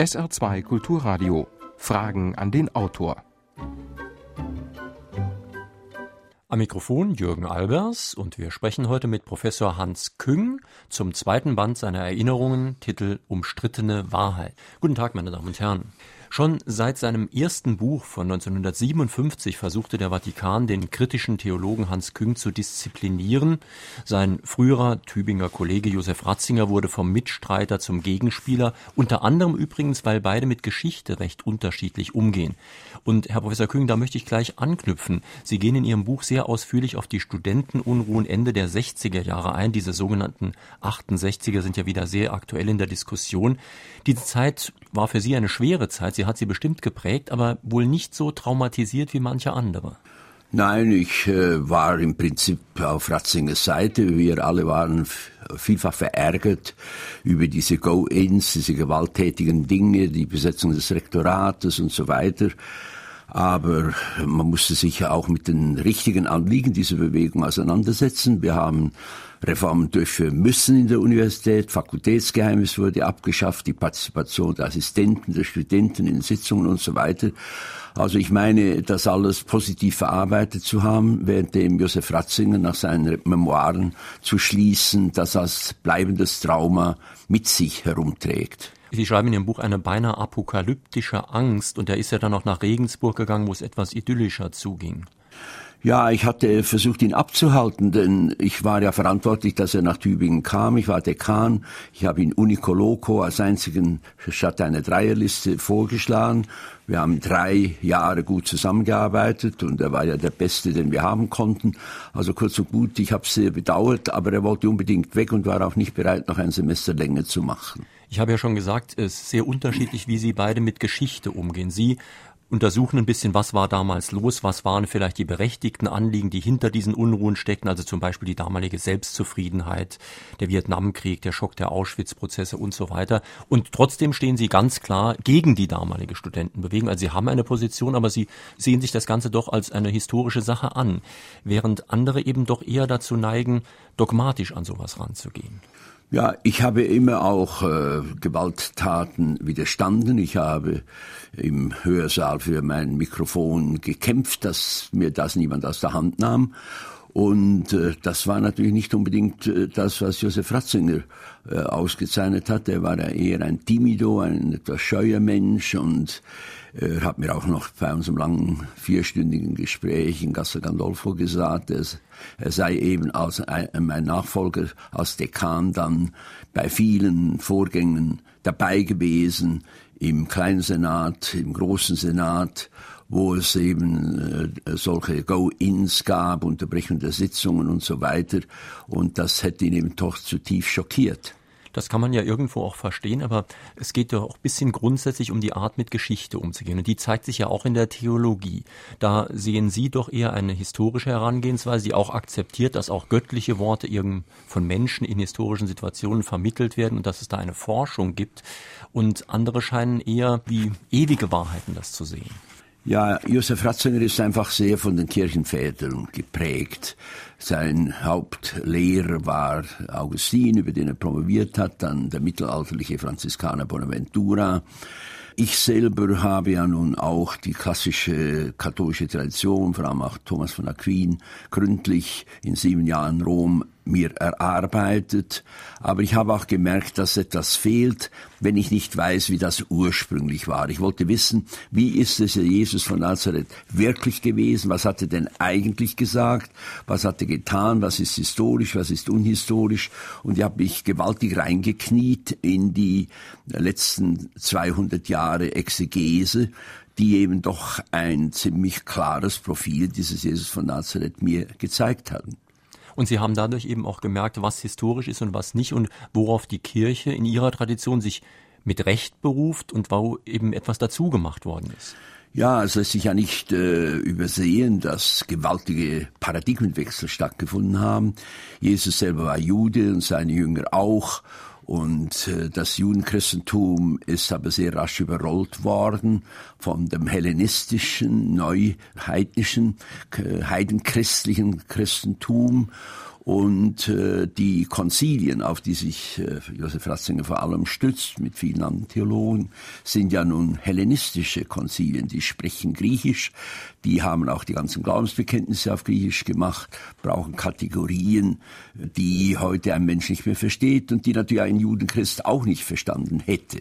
SR2 Kulturradio. Fragen an den Autor. Am Mikrofon Jürgen Albers und wir sprechen heute mit Professor Hans Küng zum zweiten Band seiner Erinnerungen, Titel Umstrittene Wahrheit. Guten Tag, meine Damen und Herren. Schon seit seinem ersten Buch von 1957 versuchte der Vatikan, den kritischen Theologen Hans Küng zu disziplinieren. Sein früherer Tübinger Kollege Josef Ratzinger wurde vom Mitstreiter zum Gegenspieler, unter anderem übrigens, weil beide mit Geschichte recht unterschiedlich umgehen. Und Herr Professor Küng, da möchte ich gleich anknüpfen. Sie gehen in Ihrem Buch sehr ausführlich auf die Studentenunruhen Ende der 60er Jahre ein. Diese sogenannten 68er sind ja wieder sehr aktuell in der Diskussion. Diese Zeit war für Sie eine schwere Zeit. Sie hat Sie bestimmt geprägt, aber wohl nicht so traumatisiert wie manche andere. Nein, ich äh, war im Prinzip auf Ratzingers Seite. Wir alle waren vielfach verärgert über diese Go-Ins, diese gewalttätigen Dinge, die Besetzung des Rektorates und so weiter. Aber man musste sich ja auch mit den richtigen Anliegen dieser Bewegung auseinandersetzen. Wir haben Reformen durchführen müssen in der Universität. Fakultätsgeheimnis wurde abgeschafft, die Partizipation der Assistenten, der Studenten in Sitzungen und so weiter. Also ich meine, das alles positiv verarbeitet zu haben, währenddem Josef Ratzinger nach seinen Memoiren zu schließen, das als bleibendes Trauma mit sich herumträgt. Sie schreiben in Ihrem Buch eine beinahe apokalyptische Angst und er ist ja dann auch nach Regensburg gegangen, wo es etwas idyllischer zuging. Ja, ich hatte versucht, ihn abzuhalten, denn ich war ja verantwortlich, dass er nach Tübingen kam. Ich war Dekan. Ich habe ihn Unicoloco als einzigen statt einer Dreierliste vorgeschlagen. Wir haben drei Jahre gut zusammengearbeitet und er war ja der Beste, den wir haben konnten. Also kurz und gut, ich habe es sehr bedauert, aber er wollte unbedingt weg und war auch nicht bereit, noch ein Semester länger zu machen. Ich habe ja schon gesagt, es ist sehr unterschiedlich, wie Sie beide mit Geschichte umgehen. Sie untersuchen ein bisschen, was war damals los, was waren vielleicht die berechtigten Anliegen, die hinter diesen Unruhen steckten, also zum Beispiel die damalige Selbstzufriedenheit, der Vietnamkrieg, der Schock der Auschwitz-Prozesse und so weiter. Und trotzdem stehen sie ganz klar gegen die damalige Studentenbewegung. Also sie haben eine Position, aber sie sehen sich das Ganze doch als eine historische Sache an, während andere eben doch eher dazu neigen, dogmatisch an sowas ranzugehen. Ja, ich habe immer auch äh, Gewalttaten widerstanden. Ich habe im Hörsaal für mein Mikrofon gekämpft, dass mir das niemand aus der Hand nahm. Und äh, das war natürlich nicht unbedingt äh, das, was Josef Ratzinger äh, ausgezeichnet hat. Er war ja eher ein Timido, ein etwas scheuer Mensch und er hat mir auch noch bei unserem langen vierstündigen Gespräch in Gasse Gandolfo gesagt, er, er sei eben als ein, mein Nachfolger als Dekan dann bei vielen Vorgängen dabei gewesen, im kleinen Senat, im großen Senat, wo es eben äh, solche Go-Ins gab, Unterbrechung der Sitzungen und so weiter. Und das hätte ihn eben doch zutiefst schockiert. Das kann man ja irgendwo auch verstehen, aber es geht ja auch ein bisschen grundsätzlich um die Art, mit Geschichte umzugehen. Und die zeigt sich ja auch in der Theologie. Da sehen Sie doch eher eine historische Herangehensweise, die auch akzeptiert, dass auch göttliche Worte von Menschen in historischen Situationen vermittelt werden und dass es da eine Forschung gibt. Und andere scheinen eher wie ewige Wahrheiten das zu sehen. Ja, Josef Ratzinger ist einfach sehr von den Kirchenvätern geprägt. Sein Hauptlehrer war Augustin, über den er promoviert hat, dann der mittelalterliche Franziskaner Bonaventura. Ich selber habe ja nun auch die klassische katholische Tradition, vor allem auch Thomas von Aquin, gründlich in sieben Jahren Rom mir erarbeitet, aber ich habe auch gemerkt, dass etwas fehlt, wenn ich nicht weiß, wie das ursprünglich war. Ich wollte wissen, wie ist es Jesus von Nazareth wirklich gewesen? Was hat er denn eigentlich gesagt? Was hat er getan? Was ist historisch? Was ist unhistorisch? Und ich habe mich gewaltig reingekniet in die letzten 200 Jahre Exegese, die eben doch ein ziemlich klares Profil dieses Jesus von Nazareth mir gezeigt haben. Und sie haben dadurch eben auch gemerkt, was historisch ist und was nicht und worauf die Kirche in ihrer Tradition sich mit Recht beruft und wo eben etwas dazu gemacht worden ist. Ja, es lässt sich ja nicht äh, übersehen, dass gewaltige Paradigmenwechsel stattgefunden haben. Jesus selber war Jude und seine Jünger auch. Und äh, das Judenchristentum ist aber sehr rasch überrollt worden von dem hellenistischen, neuheidnischen, heidenchristlichen Christentum. Und äh, die Konzilien, auf die sich äh, Josef Ratzinger vor allem stützt, mit vielen anderen Theologen, sind ja nun hellenistische Konzilien. Die sprechen Griechisch, die haben auch die ganzen Glaubensbekenntnisse auf Griechisch gemacht, brauchen Kategorien, die heute ein Mensch nicht mehr versteht und die natürlich ein Judenchrist auch nicht verstanden hätte.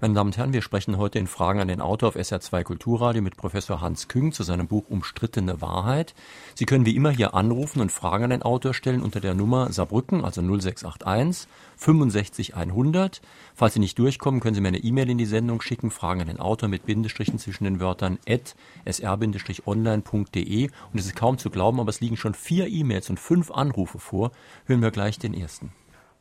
Meine Damen und Herren, wir sprechen heute in Fragen an den Autor auf SR2 Kulturradio mit Professor Hans Küng zu seinem Buch Umstrittene Wahrheit. Sie können wie immer hier anrufen und Fragen an den Autor stellen unter der Nummer Saarbrücken, also 0681 65 100. Falls Sie nicht durchkommen, können Sie mir eine E-Mail in die Sendung schicken, Fragen an den Autor mit Bindestrichen zwischen den Wörtern at sr-online.de. Und es ist kaum zu glauben, aber es liegen schon vier E-Mails und fünf Anrufe vor. Hören wir gleich den ersten.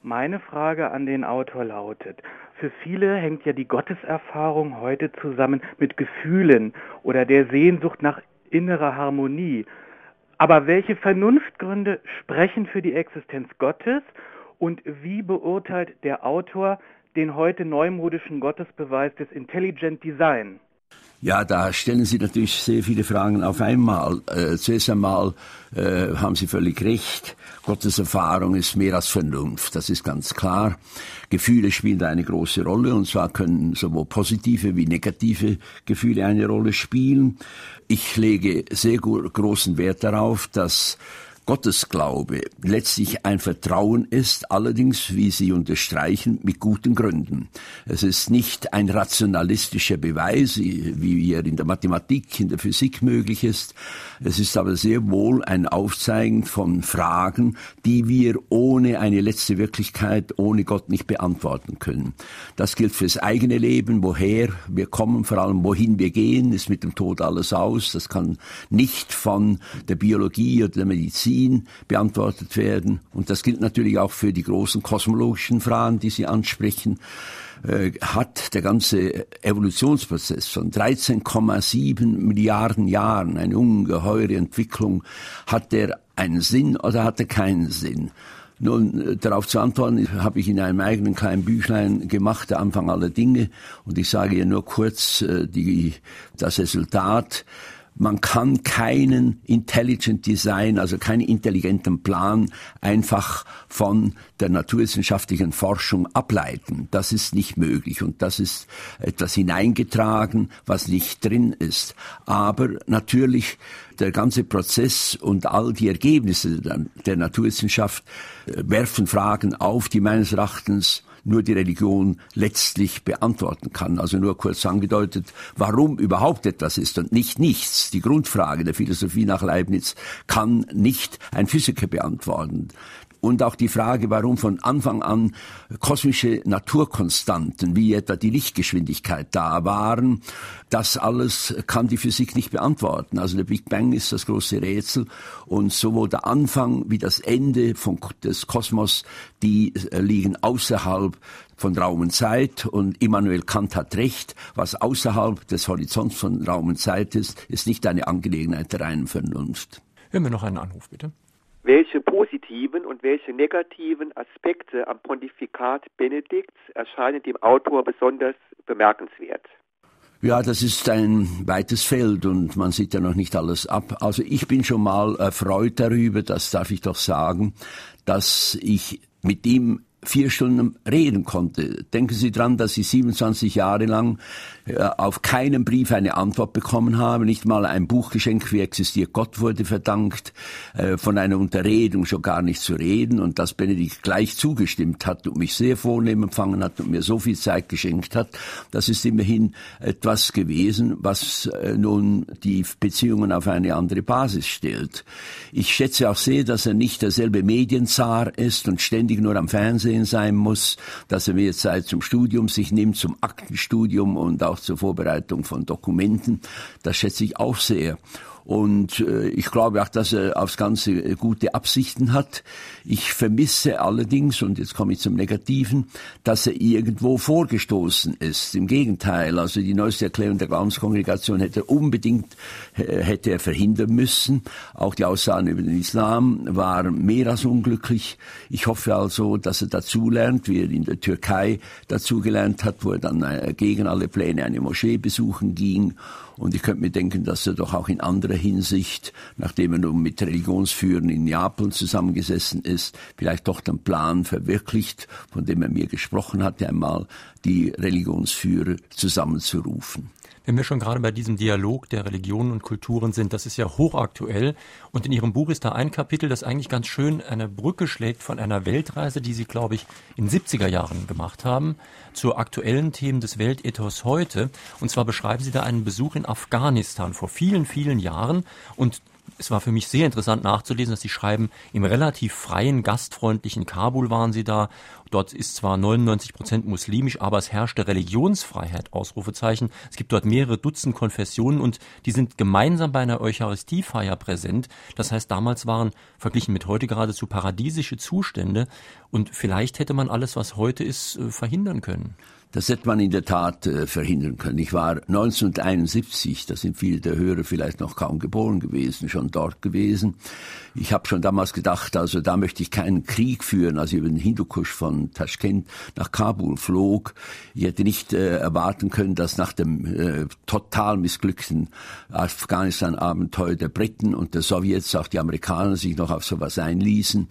Meine Frage an den Autor lautet, für viele hängt ja die Gotteserfahrung heute zusammen mit Gefühlen oder der Sehnsucht nach innerer Harmonie. Aber welche Vernunftgründe sprechen für die Existenz Gottes und wie beurteilt der Autor den heute neumodischen Gottesbeweis des Intelligent Design? Ja, da stellen Sie natürlich sehr viele Fragen auf einmal. Äh, zuerst einmal äh, haben Sie völlig recht. Gottes Erfahrung ist mehr als Vernunft, das ist ganz klar. Gefühle spielen eine große Rolle und zwar können sowohl positive wie negative Gefühle eine Rolle spielen. Ich lege sehr großen Wert darauf, dass Gottesglaube letztlich ein Vertrauen ist, allerdings, wie Sie unterstreichen, mit guten Gründen. Es ist nicht ein rationalistischer Beweis, wie er in der Mathematik, in der Physik möglich ist. Es ist aber sehr wohl ein Aufzeigen von Fragen, die wir ohne eine letzte Wirklichkeit, ohne Gott nicht beantworten können. Das gilt fürs eigene Leben, woher wir kommen, vor allem wohin wir gehen, ist mit dem Tod alles aus. Das kann nicht von der Biologie oder der Medizin Medizin beantwortet werden. Und das gilt natürlich auch für die großen kosmologischen Fragen, die Sie ansprechen äh, hat der ganze Evolutionsprozess von 13,7 Milliarden Jahren, eine ungeheure Entwicklung, hat der einen Sinn oder hat er keinen Sinn? Nun, äh, darauf zu antworten, habe ich in einem eigenen kleinen Büchlein gemacht, der Anfang aller Dinge. Und ich sage hier nur kurz äh, die, das Resultat man kann keinen Intelligent Design, also keinen intelligenten Plan einfach von der naturwissenschaftlichen Forschung ableiten. Das ist nicht möglich und das ist etwas hineingetragen, was nicht drin ist. Aber natürlich der ganze Prozess und all die Ergebnisse der Naturwissenschaft äh, werfen Fragen auf, die meines Erachtens nur die Religion letztlich beantworten kann. Also nur kurz angedeutet, warum überhaupt etwas ist und nicht nichts. Die Grundfrage der Philosophie nach Leibniz kann nicht ein Physiker beantworten und auch die Frage, warum von Anfang an kosmische Naturkonstanten wie etwa die Lichtgeschwindigkeit da waren, das alles kann die Physik nicht beantworten. Also der Big Bang ist das große Rätsel und sowohl der Anfang wie das Ende von, des Kosmos, die äh, liegen außerhalb von Raum und Zeit und Immanuel Kant hat recht, was außerhalb des Horizonts von Raum und Zeit ist, ist nicht eine Angelegenheit der reinen Vernunft. Hören wir noch einen Anruf, bitte welche positiven und welche negativen Aspekte am Pontifikat Benedikts erscheinen dem Autor besonders bemerkenswert? Ja, das ist ein weites Feld und man sieht ja noch nicht alles ab. Also ich bin schon mal erfreut darüber, das darf ich doch sagen, dass ich mit ihm vier Stunden reden konnte. Denken Sie dran, dass ich 27 Jahre lang äh, auf keinen Brief eine Antwort bekommen habe. Nicht mal ein Buchgeschenk wie existiert Gott wurde verdankt, äh, von einer Unterredung schon gar nicht zu reden und dass Benedikt gleich zugestimmt hat und mich sehr vornehm empfangen hat und mir so viel Zeit geschenkt hat. Das ist immerhin etwas gewesen, was äh, nun die Beziehungen auf eine andere Basis stellt. Ich schätze auch sehr, dass er nicht derselbe Medienzar ist und ständig nur am Fernsehen Fernsehen sein muss, dass er mehr Zeit zum Studium sich nimmt, zum Aktenstudium und auch zur Vorbereitung von Dokumenten. Das schätze ich auch sehr. Und äh, ich glaube auch, dass er aufs Ganze äh, gute Absichten hat. Ich vermisse allerdings, und jetzt komme ich zum Negativen, dass er irgendwo vorgestoßen ist. Im Gegenteil, also die neueste Erklärung der Glaubenskongregation hätte er unbedingt äh, hätte er verhindern müssen. Auch die Aussagen über den Islam waren mehr als unglücklich. Ich hoffe also, dass er dazulernt, wie er in der Türkei dazugelernt hat, wo er dann äh, gegen alle Pläne eine Moschee besuchen ging Und ich könnte mir denken, dass er doch auch in anderer Hinsicht, nachdem er nun mit Religionsführern in Neapel zusammengesessen ist, vielleicht doch den Plan verwirklicht, von dem er mir gesprochen hatte einmal, die Religionsführer zusammenzurufen. Wenn wir schon gerade bei diesem Dialog der Religionen und Kulturen sind, das ist ja hochaktuell. Und in Ihrem Buch ist da ein Kapitel, das eigentlich ganz schön eine Brücke schlägt von einer Weltreise, die Sie, glaube ich, in 70er Jahren gemacht haben, zu aktuellen Themen des Weltethos heute. Und zwar beschreiben Sie da einen Besuch in Afghanistan vor vielen, vielen Jahren. Und es war für mich sehr interessant nachzulesen, dass Sie schreiben, im relativ freien, gastfreundlichen Kabul waren Sie da. Dort ist zwar 99 Prozent muslimisch, aber es herrschte Religionsfreiheit, Ausrufezeichen. Es gibt dort mehrere Dutzend Konfessionen und die sind gemeinsam bei einer Eucharistiefeier präsent. Das heißt, damals waren verglichen mit heute geradezu paradiesische Zustände und vielleicht hätte man alles, was heute ist, äh, verhindern können. Das hätte man in der Tat äh, verhindern können. Ich war 1971, da sind viele der Hörer vielleicht noch kaum geboren gewesen, schon dort gewesen. Ich habe schon damals gedacht, also da möchte ich keinen Krieg führen, als ich über den Hindukusch von Taschkent nach Kabul flog. Ich hätte nicht äh, erwarten können, dass nach dem äh, total missglückten Afghanistan-Abenteuer der Briten und der Sowjets auch die Amerikaner sich noch auf sowas einließen.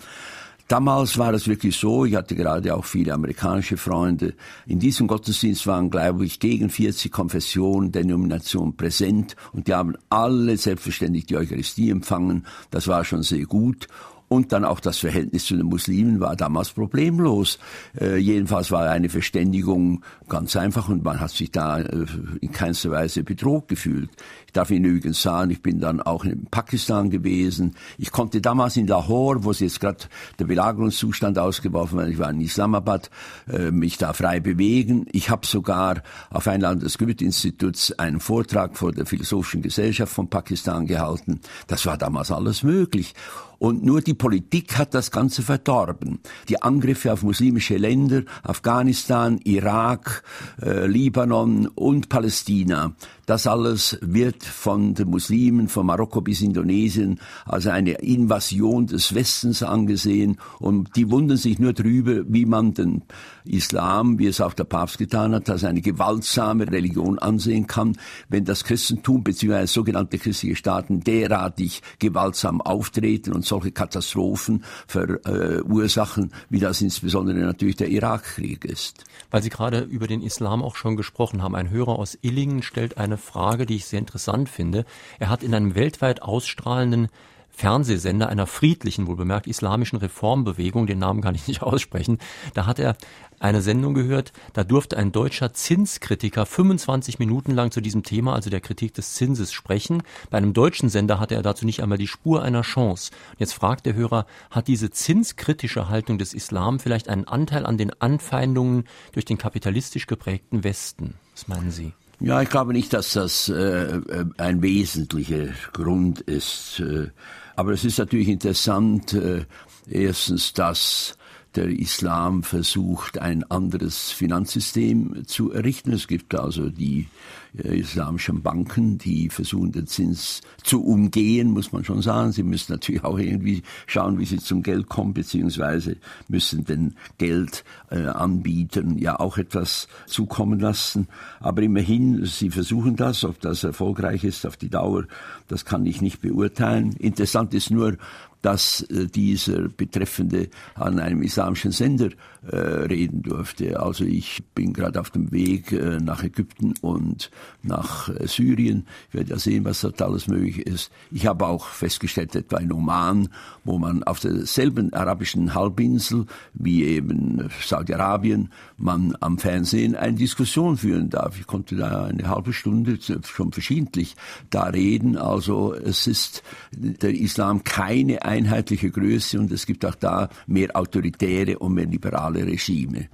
Damals war es wirklich so, ich hatte gerade auch viele amerikanische Freunde. In diesem Gottesdienst waren, glaube ich, gegen 40 Konfessionen, Denominationen präsent und die haben alle selbstverständlich die Eucharistie empfangen. Das war schon sehr gut. Und dann auch das Verhältnis zu den Muslimen war damals problemlos. Äh, jedenfalls war eine Verständigung ganz einfach und man hat sich da äh, in keinster Weise bedroht gefühlt. Ich darf Ihnen übrigens sagen, ich bin dann auch in Pakistan gewesen. Ich konnte damals in Lahore, wo sie jetzt gerade der Belagerungszustand ausgeworfen war, ich war in Islamabad, äh, mich da frei bewegen. Ich habe sogar auf Einladung des Goethe-Instituts einen Vortrag vor der Philosophischen Gesellschaft von Pakistan gehalten. Das war damals alles möglich. Und nur die Politik hat das Ganze verdorben. Die Angriffe auf muslimische Länder, Afghanistan, Irak, äh, Libanon und Palästina, das alles wird von den Muslimen, von Marokko bis Indonesien, als eine Invasion des Westens angesehen. Und die wundern sich nur darüber, wie man den Islam, wie es auch der Papst getan hat, als eine gewaltsame Religion ansehen kann, wenn das Christentum bzw. sogenannte christliche Staaten derartig gewaltsam auftreten und solche Katastrophen verursachen, wie das insbesondere natürlich der Irakkrieg ist. Weil Sie gerade über den Islam auch schon gesprochen haben. Ein Hörer aus Illingen stellt eine Frage, die ich sehr interessant finde. Er hat in einem weltweit ausstrahlenden Fernsehsender einer friedlichen, wohlbemerkt islamischen Reformbewegung, den Namen kann ich nicht aussprechen, da hat er eine Sendung gehört, da durfte ein deutscher Zinskritiker 25 Minuten lang zu diesem Thema, also der Kritik des Zinses, sprechen. Bei einem deutschen Sender hatte er dazu nicht einmal die Spur einer Chance. Jetzt fragt der Hörer, hat diese zinskritische Haltung des Islam vielleicht einen Anteil an den Anfeindungen durch den kapitalistisch geprägten Westen? Was meinen Sie? Ja, ich glaube nicht, dass das äh, äh, ein wesentlicher Grund ist. Äh, aber es ist natürlich interessant, äh, erstens, dass der Islam versucht, ein anderes Finanzsystem zu errichten. Es gibt also die islamischen Banken, die versuchen, den Zins zu umgehen, muss man schon sagen. Sie müssen natürlich auch irgendwie schauen, wie sie zum Geld kommen, beziehungsweise müssen den Geldanbietern äh, ja auch etwas zukommen lassen. Aber immerhin, sie versuchen das. Ob das erfolgreich ist auf die Dauer, das kann ich nicht beurteilen. Interessant ist nur, dass äh, dieser Betreffende an einem islamischen Sender äh, reden durfte. Also ich bin gerade auf dem Weg äh, nach Ägypten und nach äh, Syrien. Ich werde ja sehen, was dort alles möglich ist. Ich habe auch festgestellt, etwa in Oman, wo man auf derselben arabischen Halbinsel wie eben Saudi-Arabien, man am Fernsehen eine Diskussion führen darf. Ich konnte da eine halbe Stunde schon verschiedentlich da reden. Also es ist der Islam keine einheitliche Größe und es gibt auch da mehr autoritäre und mehr liberale Regime.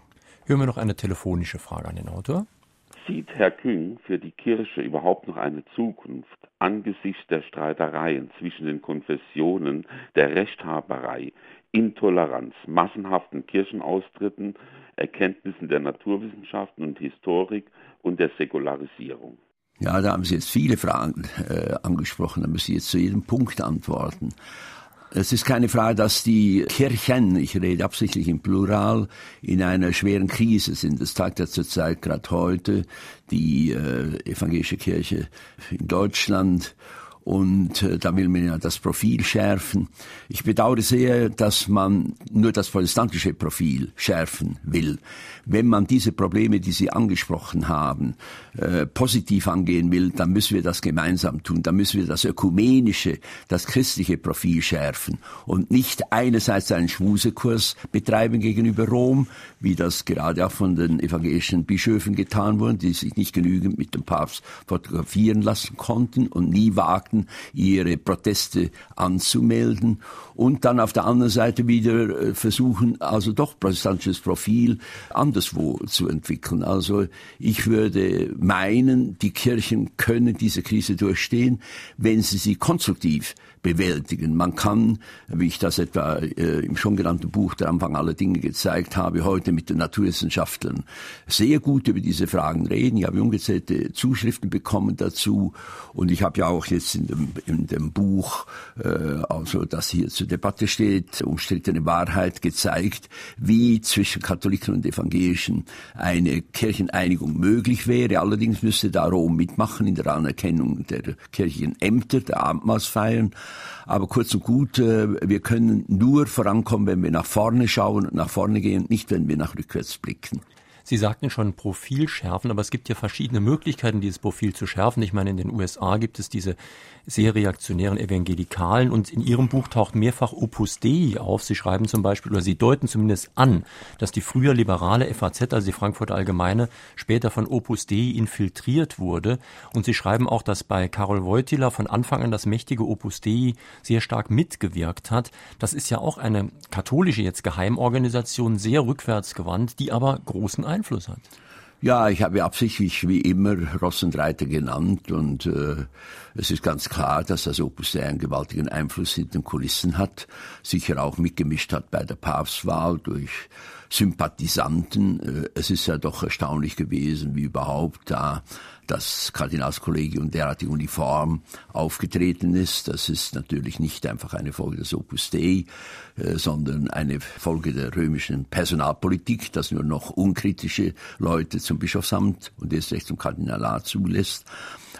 Hören wir noch eine telefonische Frage an den Autor. Sieht Herr Küng für die Kirche überhaupt noch eine Zukunft angesichts der Streitereien zwischen den Konfessionen, der Rechthaberei, Intoleranz, massenhaften Kirchenaustritten, Erkenntnissen der Naturwissenschaften und Historik und der Säkularisierung? Ja, da haben Sie jetzt viele Fragen äh, angesprochen, da müssen Sie jetzt zu jedem Punkt antworten. Es ist keine Frage, dass die Kirchen, ich rede absichtlich im Plural, in einer schweren Krise sind. Das zeigt ja zurzeit gerade heute die äh, evangelische Kirche in Deutschland und äh, da will man ja das Profil schärfen. Ich bedauere sehr, dass man nur das protestantische Profil schärfen will. Wenn man diese Probleme, die Sie angesprochen haben, äh, positiv angehen will, dann müssen wir das gemeinsam tun. Dann müssen wir das ökumenische, das christliche Profil schärfen und nicht einerseits einen Schmusekurs betreiben gegenüber Rom, wie das gerade auch von den evangelischen Bischöfen getan wurde, die sich nicht genügend mit dem Papst fotografieren lassen konnten und nie wagten, Staaten ihre Proteste anzumelden und dann auf der anderen Seite wieder äh, versuchen, also doch protestantisches Profil anderswo zu entwickeln. Also ich würde meinen, die Kirchen können diese Krise durchstehen, wenn sie sie konstruktiv bewältigen. Man kann, wie ich das etwa äh, im schon genannten Buch Der Anfang aller Dinge gezeigt habe, heute mit den Naturwissenschaftlern sehr gut über diese Fragen reden. Ich habe ungezählte Zuschriften bekommen dazu und ich habe ja auch jetzt in dem, in dem Buch, äh, also das hier zur Debatte steht, umstrittene Wahrheit gezeigt, wie zwischen Katholiken und Evangelischen eine Kircheneinigung möglich wäre. Allerdings müsste da Rom mitmachen in der Anerkennung der kirchlichen Ämter, der Abendmahlsfeiern. Aber kurz und gut, äh, wir können nur vorankommen, wenn wir nach vorne schauen und nach vorne gehen, nicht wenn wir nach rückwärts blicken. Sie sagten schon Profil schärfen, aber es gibt ja verschiedene Möglichkeiten, dieses Profil zu schärfen. Ich meine, in den USA gibt es diese sehr reaktionären Evangelikalen und in Ihrem Buch taucht mehrfach Opus Dei auf. Sie schreiben zum Beispiel oder Sie deuten zumindest an, dass die früher liberale FAZ, also die Frankfurter Allgemeine, später von Opus Dei infiltriert wurde. Und Sie schreiben auch, dass bei Karol Wojtyla von Anfang an das mächtige Opus Dei sehr stark mitgewirkt hat. Das ist ja auch eine katholische jetzt Geheimorganisation, sehr rückwärtsgewandt, die aber großen Einfluss hat. Ja, ich habe absichtlich wie immer Ross genannt und äh, es ist ganz klar, dass das Opus Dei einen gewaltigen Einfluss hinter den Kulissen hat, sicher auch mitgemischt hat bei der Papstwahl durch Sympathisanten. Äh, es ist ja doch erstaunlich gewesen, wie überhaupt da das Kardinalskollegium derartig uniform aufgetreten ist. Das ist natürlich nicht einfach eine Folge des Opus Dei, äh, sondern eine Folge der römischen Personalpolitik, dass nur noch unkritische Leute zum Bischofsamt und erst recht zum Kardinalat zulässt.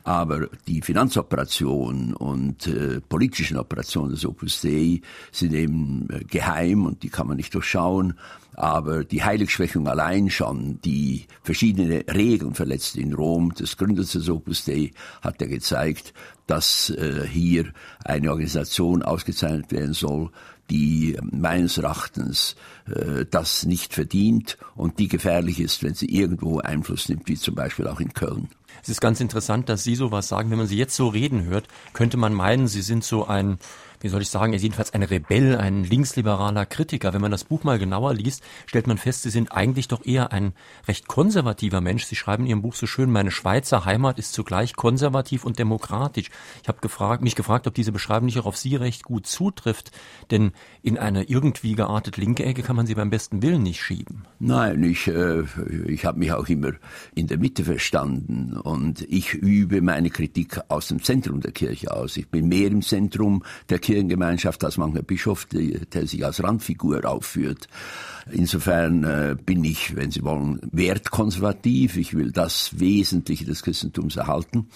Aber die Finanzoperationen und äh, politischen Operationen des Opus Dei sind eben äh, geheim und die kann man nicht durchschauen. Aber die Heiligschwächung allein schon, die verschiedene Regeln verletzt in Rom des Gründers des Opus Dei, hat er gezeigt, dass äh, hier eine Organisation ausgezeichnet werden soll, die meines Erachtens äh, das nicht verdient und die gefährlich ist, wenn sie irgendwo Einfluss nimmt, wie zum Beispiel auch in Köln. Es ist ganz interessant, dass Sie sowas sagen. Wenn man Sie jetzt so reden hört, könnte man meinen, Sie sind so ein wie soll ich sagen, er ist jedenfalls ein Rebell, ein linksliberaler Kritiker. Wenn man das Buch mal genauer liest, stellt man fest, Sie sind eigentlich doch eher ein recht konservativer Mensch. Sie schreiben in Ihrem Buch so schön, meine Schweizer Heimat ist zugleich konservativ und demokratisch. Ich habe gefragt, mich gefragt, ob diese Beschreibung nicht auch auf Sie recht gut zutrifft, denn in eine irgendwie geartet linke Ecke kann man sie beim besten Willen nicht schieben. Nein, ich, äh, ich habe mich auch immer in der Mitte verstanden und ich übe meine Kritik aus dem Zentrum der Kirche aus. Ich bin mehr im Zentrum der Kirchengemeinschaft als mancher Bischof, der, sich als Randfigur aufführt. Insofern äh, bin ich, wenn Sie wollen, wertkonservativ. Ich will das Wesentliche des Christentums erhalten.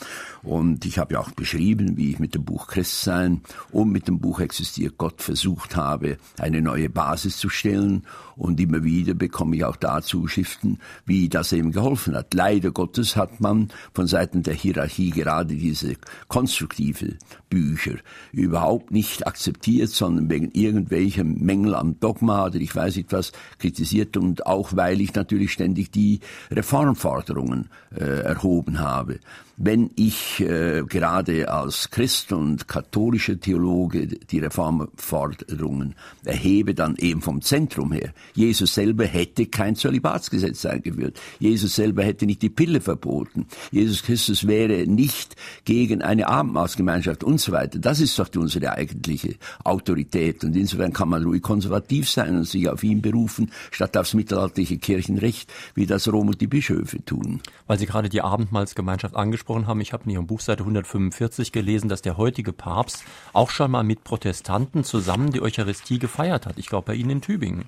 Und ich habe ja auch beschrieben, wie ich mit dem Buch Christsein und mit dem Buch Existiert Gott versucht habe, eine neue Basis zu stellen. Und immer wieder bekomme ich auch dazu Schriften, wie das eben geholfen hat. Leider Gottes hat man von Seiten der Hierarchie gerade diese konstruktive Bücher überhaupt nicht akzeptiert, sondern wegen irgendwelcher Mängel am Dogma oder ich weiß nicht was kritisiert und auch weil ich natürlich ständig die Reformforderungen äh, erhoben habe wenn ich äh, gerade als Christ und katholischer Theologe die Reformforderungen erhebe, dann eben vom Zentrum her. Jesus selber hätte kein Zölibatsgesetz eingeführt. Jesus selber hätte nicht die Pille verboten. Jesus Christus wäre nicht gegen eine Abendmahlsgemeinschaft und so weiter. Das ist doch unsere eigentliche Autorität. Und insofern kann man ruhig konservativ sein und sich auf ihn berufen, statt aufs mittelalterliche Kirchenrecht, wie das Rom und die Bischöfe tun. Weil Sie gerade die Abendmahlsgemeinschaft angesprochen haben, ich habe in Ihrem Buch Seite 145 gelesen, dass der heutige Papst auch schon mal mit Protestanten zusammen die Eucharistie gefeiert hat. Ich glaube bei Ihnen in Tübingen.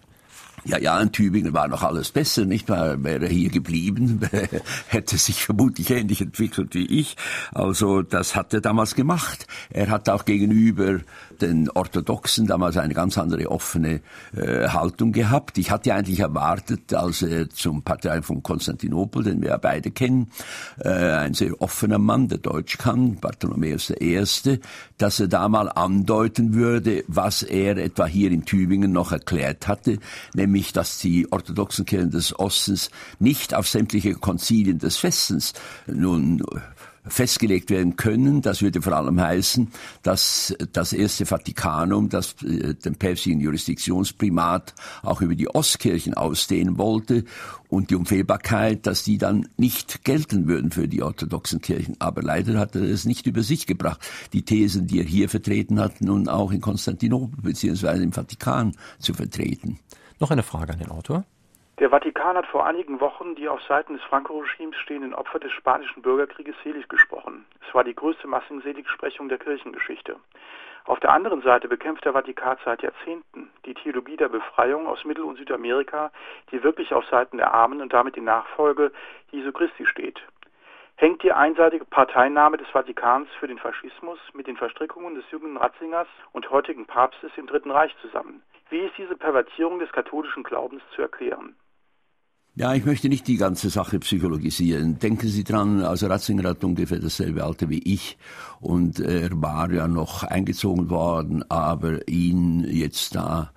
Ja, ja, in Tübingen war noch alles besser, nicht wahr? Wäre er hier geblieben, hätte sich vermutlich ähnlich entwickelt wie ich. Also das hat er damals gemacht. Er hat auch gegenüber den Orthodoxen damals eine ganz andere offene äh, Haltung gehabt. Ich hatte eigentlich erwartet, als er zum Partei von Konstantinopel, den wir ja beide kennen, äh, ein sehr offener Mann, der Deutsch kann, Bartholomäus I., dass er da mal andeuten würde, was er etwa hier in Tübingen noch erklärt hatte, nämlich, dass die orthodoxen Kirchen des Ostens nicht auf sämtliche Konzilien des Westens nun festgelegt werden können. Das würde vor allem heißen, dass das erste Vatikanum, das äh, den päpstlichen Jurisdiktionsprimat auch über die Ostkirchen ausdehnen wollte und die Unfehlbarkeit, dass die dann nicht gelten würden für die orthodoxen Kirchen. Aber leider hat er es nicht über sich gebracht, die Thesen, die er hier vertreten hat, nun auch in Konstantinopel bzw. im Vatikan zu vertreten. Noch eine Frage an den Autor. Der Vatikan hat vor einigen Wochen die auf Seiten des Franco-Regimes stehenden Opfer des spanischen Bürgerkrieges selig gesprochen. Es war die größte Massenseligsprechung der Kirchengeschichte. Auf der anderen Seite bekämpft der Vatikan seit Jahrzehnten die Theologie der Befreiung aus Mittel- und Südamerika, die wirklich auf Seiten der Armen und damit die Nachfolge Jesu Christi steht. Hängt die einseitige Parteinahme des Vatikans für den Faschismus mit den Verstrickungen des jungen Ratzingers und heutigen Papstes im Dritten Reich zusammen? Wie ist diese Pervertierung des katholischen Glaubens zu erklären? Ja, ich möchte nicht die ganze Sache psychologisieren. Denken Sie dran, also Ratzinger hat ungefähr dasselbe Alter wie ich und er war ja noch eingezogen worden, aber ihn jetzt da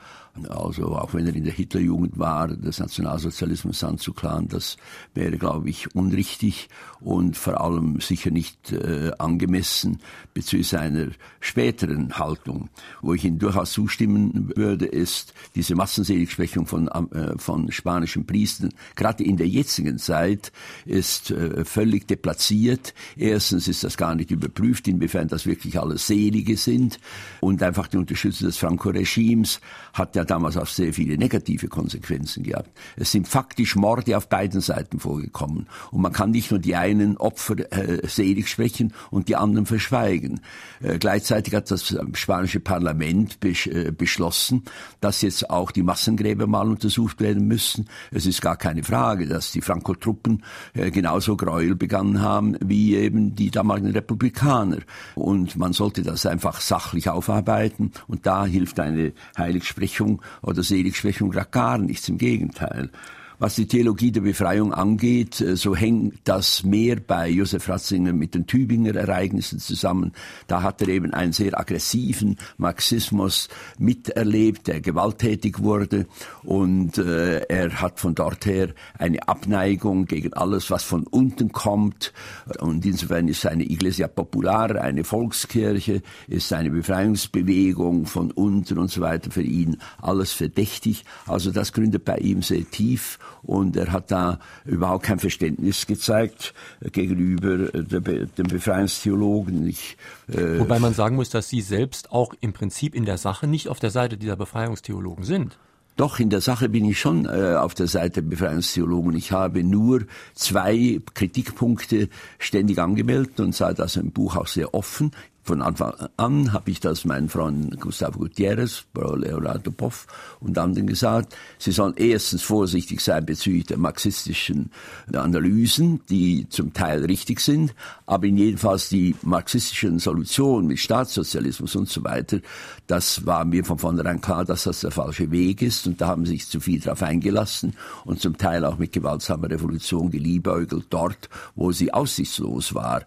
also auch wenn er in der Hitlerjugend war, des Nationalsozialismus anzuklagen, das wäre, glaube ich, unrichtig und vor allem sicher nicht äh, angemessen bezüglich seiner späteren Haltung. Wo ich Ihnen durchaus zustimmen würde, ist diese Massenseligsprechung von, äh, von spanischen Priestern, gerade in der jetzigen Zeit, ist äh, völlig deplatziert. Erstens ist das gar nicht überprüft, inwiefern das wirklich alles Selige sind und einfach die Unterstützung des Franco-Regimes hat ja damals auch sehr viele negative Konsequenzen gehabt. Es sind faktisch Morde auf beiden Seiten vorgekommen. Und man kann nicht nur die einen Opfer äh, selig sprechen und die anderen verschweigen. Äh, gleichzeitig hat das spanische Parlament besch äh, beschlossen, dass jetzt auch die Massengräber mal untersucht werden müssen. Es ist gar keine Frage, dass die Franco-Truppen äh, genauso Gräuel begangen haben wie eben die damaligen Republikaner. Und man sollte das einfach sachlich aufarbeiten. Und da hilft eine Heiligsprechung oder Seligschwächung gar nichts, im Gegenteil. Was die Theologie der Befreiung angeht, äh, so hängt das mehr bei Josef Ratzinger mit den Tübinger Ereignissen zusammen. Da hat er eben einen sehr aggressiven Marxismus miterlebt, der gewalttätig wurde und äh, er hat von dort her eine Abneigung gegen alles, was von unten kommt und insofern ist eine Iglesia Popular, eine Volkskirche, ist eine Befreiungsbewegung von unten und so weiter für ihn alles verdächtig. Also das gründet bei ihm sehr tief und er hat da überhaupt kein Verständnis gezeigt gegenüber den Befreiungstheologen. Ich, äh Wobei man sagen muss, dass Sie selbst auch im Prinzip in der Sache nicht auf der Seite dieser Befreiungstheologen sind. Doch, in der Sache bin ich schon äh, auf der Seite der Befreiungstheologen. Ich habe nur zwei Kritikpunkte ständig angemeldet und sah das im Buch auch sehr offen. Von Anfang an habe ich das meinen Freunden Gustavo Gutierrez, Leonardo Poff und anderen gesagt. Sie sollen erstens vorsichtig sein bezüglich der marxistischen Analysen, die zum Teil richtig sind, aber in jedenfalls die marxistischen Solutionen mit Staatssozialismus und so weiter, das war mir von vornherein klar, dass das der falsche Weg ist und da haben sie sich zu viel darauf eingelassen und zum Teil auch mit gewaltsamer Revolution geliebäugelt dort, wo sie aussichtslos war.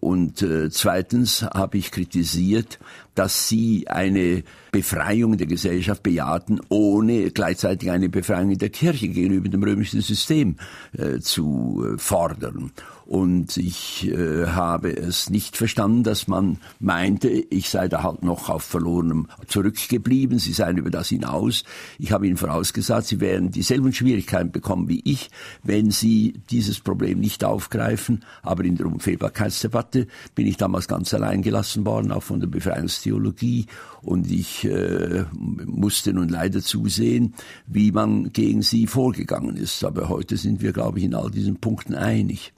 Und äh, zweitens habe ich kritisiert, dass sie eine Befreiung der Gesellschaft bejahten, ohne gleichzeitig eine Befreiung der Kirche gegenüber dem römischen System äh, zu äh, fordern. Und ich äh, habe es nicht verstanden, dass man meinte, ich sei da halt noch auf verlorenem zurückgeblieben, sie seien über das hinaus. Ich habe ihnen vorausgesagt, sie werden dieselben Schwierigkeiten bekommen wie ich, wenn sie dieses Problem nicht aufgreifen. Aber in der Unfehlbarkeitsdebatte bin ich damals ganz allein gelassen worden, auch von der Befreiungstheologie. Und ich äh, musste nun leider zusehen, wie man gegen sie vorgegangen ist. Aber heute sind wir, glaube ich, in all diesen Punkten einig.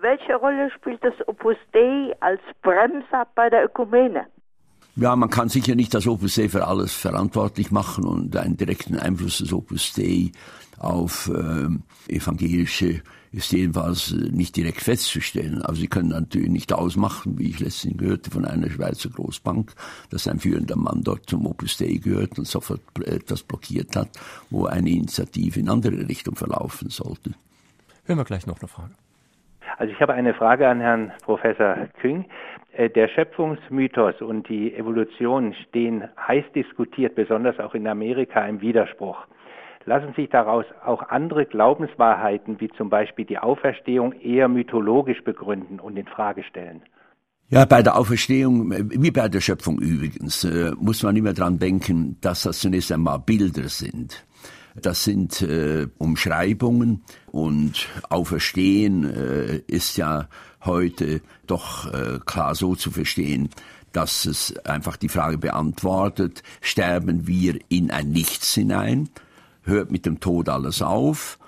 Welche Rolle spielt das Opus Dei als Bremser bei der Ökumene? Ja, man kann sicher nicht das Opus Dei für alles verantwortlich machen und einen direkten Einfluss des Opus Dei auf äh, evangelische ist jedenfalls nicht direkt festzustellen. Aber sie können natürlich nicht ausmachen, wie ich letztens gehörte von einer Schweizer Großbank, dass ein führender Mann dort zum Opus Dei gehört und sofort etwas blockiert hat, wo eine Initiative in andere Richtung verlaufen sollte. Hören wir gleich noch eine Frage. Also ich habe eine Frage an Herrn Professor Küng. Äh, der Schöpfungsmythos und die Evolution stehen heiß diskutiert, besonders auch in Amerika im Widerspruch. Lassen sich daraus auch andere Glaubenswahrheiten, wie zum Beispiel die Auferstehung, eher mythologisch begründen und in Frage stellen? Ja, bei der Auferstehung, wie bei der Schöpfung übrigens, äh, muss man immer dran denken, dass das zunächst einmal Bilder sind. Das sind äh, Umschreibungen und Auferstehen äh, ist ja heute doch äh, klar so zu verstehen, dass es einfach die Frage beantwortet, sterben wir in ein Nichts hinein, hört mit dem Tod alles auf,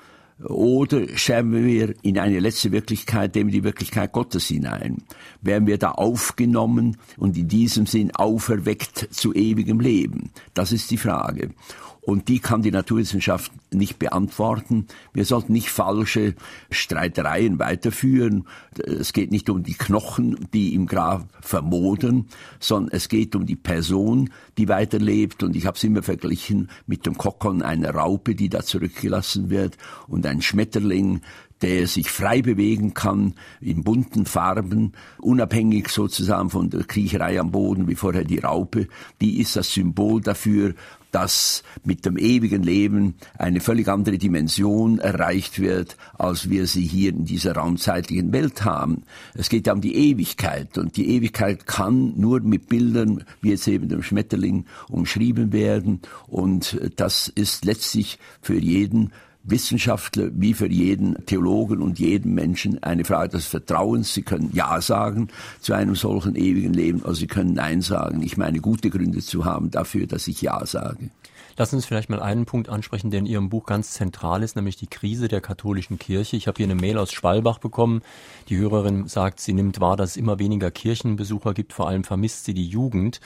oder sterben wir in eine letzte Wirklichkeit, dem die Wirklichkeit Gottes hinein? Werden wir da aufgenommen und in diesem Sinn auferweckt zu ewigem Leben? Das ist die Frage. Und die kann die Naturwissenschaft nicht beantworten. Wir sollten nicht falsche Streitereien weiterführen. Es geht nicht um die Knochen, die im Grab vermodern, sondern es geht um die Person, die weiterlebt. Und ich habe es immer verglichen mit dem Kokon einer Raupe, die da zurückgelassen wird, und ein Schmetterling, der sich frei bewegen kann in bunten Farben, unabhängig sozusagen von der Kriecherei am Boden wie vorher die Raupe, die ist das Symbol dafür, dass mit dem ewigen Leben eine völlig andere Dimension erreicht wird, als wir sie hier in dieser raumzeitlichen Welt haben. Es geht ja um die Ewigkeit und die Ewigkeit kann nur mit Bildern, wie jetzt eben dem Schmetterling, umschrieben werden und das ist letztlich für jeden Wissenschaftler wie für jeden Theologen und jeden Menschen eine Frage des Vertrauens. Sie können Ja sagen zu einem solchen ewigen Leben, oder Sie können Nein sagen. Ich meine, gute Gründe zu haben dafür, dass ich Ja sage. Lassen Sie uns vielleicht mal einen Punkt ansprechen, der in Ihrem Buch ganz zentral ist, nämlich die Krise der katholischen Kirche. Ich habe hier eine Mail aus Schwalbach bekommen. Die Hörerin sagt, sie nimmt wahr, dass es immer weniger Kirchenbesucher gibt, vor allem vermisst sie die Jugend.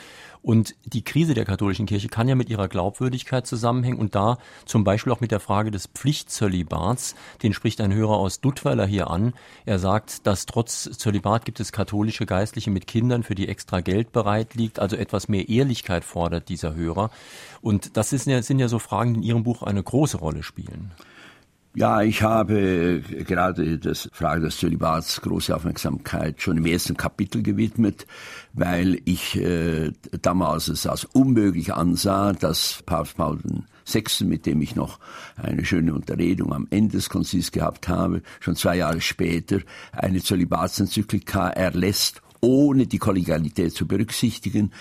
Und die Krise der katholischen Kirche kann ja mit ihrer Glaubwürdigkeit zusammenhängen und da zum Beispiel auch mit der Frage des Pflichtzölibats. Den spricht ein Hörer aus Duttweiler hier an. Er sagt, dass trotz Zölibat gibt es katholische Geistliche mit Kindern, für die extra Geld bereit liegt, also etwas mehr Ehrlichkeit fordert dieser Hörer. Und das ist ja, sind ja so Fragen, die in Ihrem Buch eine große Rolle spielen. Ja, ich habe gerade das Frage des Zölibats große Aufmerksamkeit schon im ersten Kapitel gewidmet, weil ich äh, damals es als unmöglich ansah, dass Papst Paul VI., mit dem ich noch eine schöne Unterredung am Ende des Konzils gehabt habe, schon zwei Jahre später eine Zölibatsenzyklika erlässt, ohne die Kollegialität zu berücksichtigen,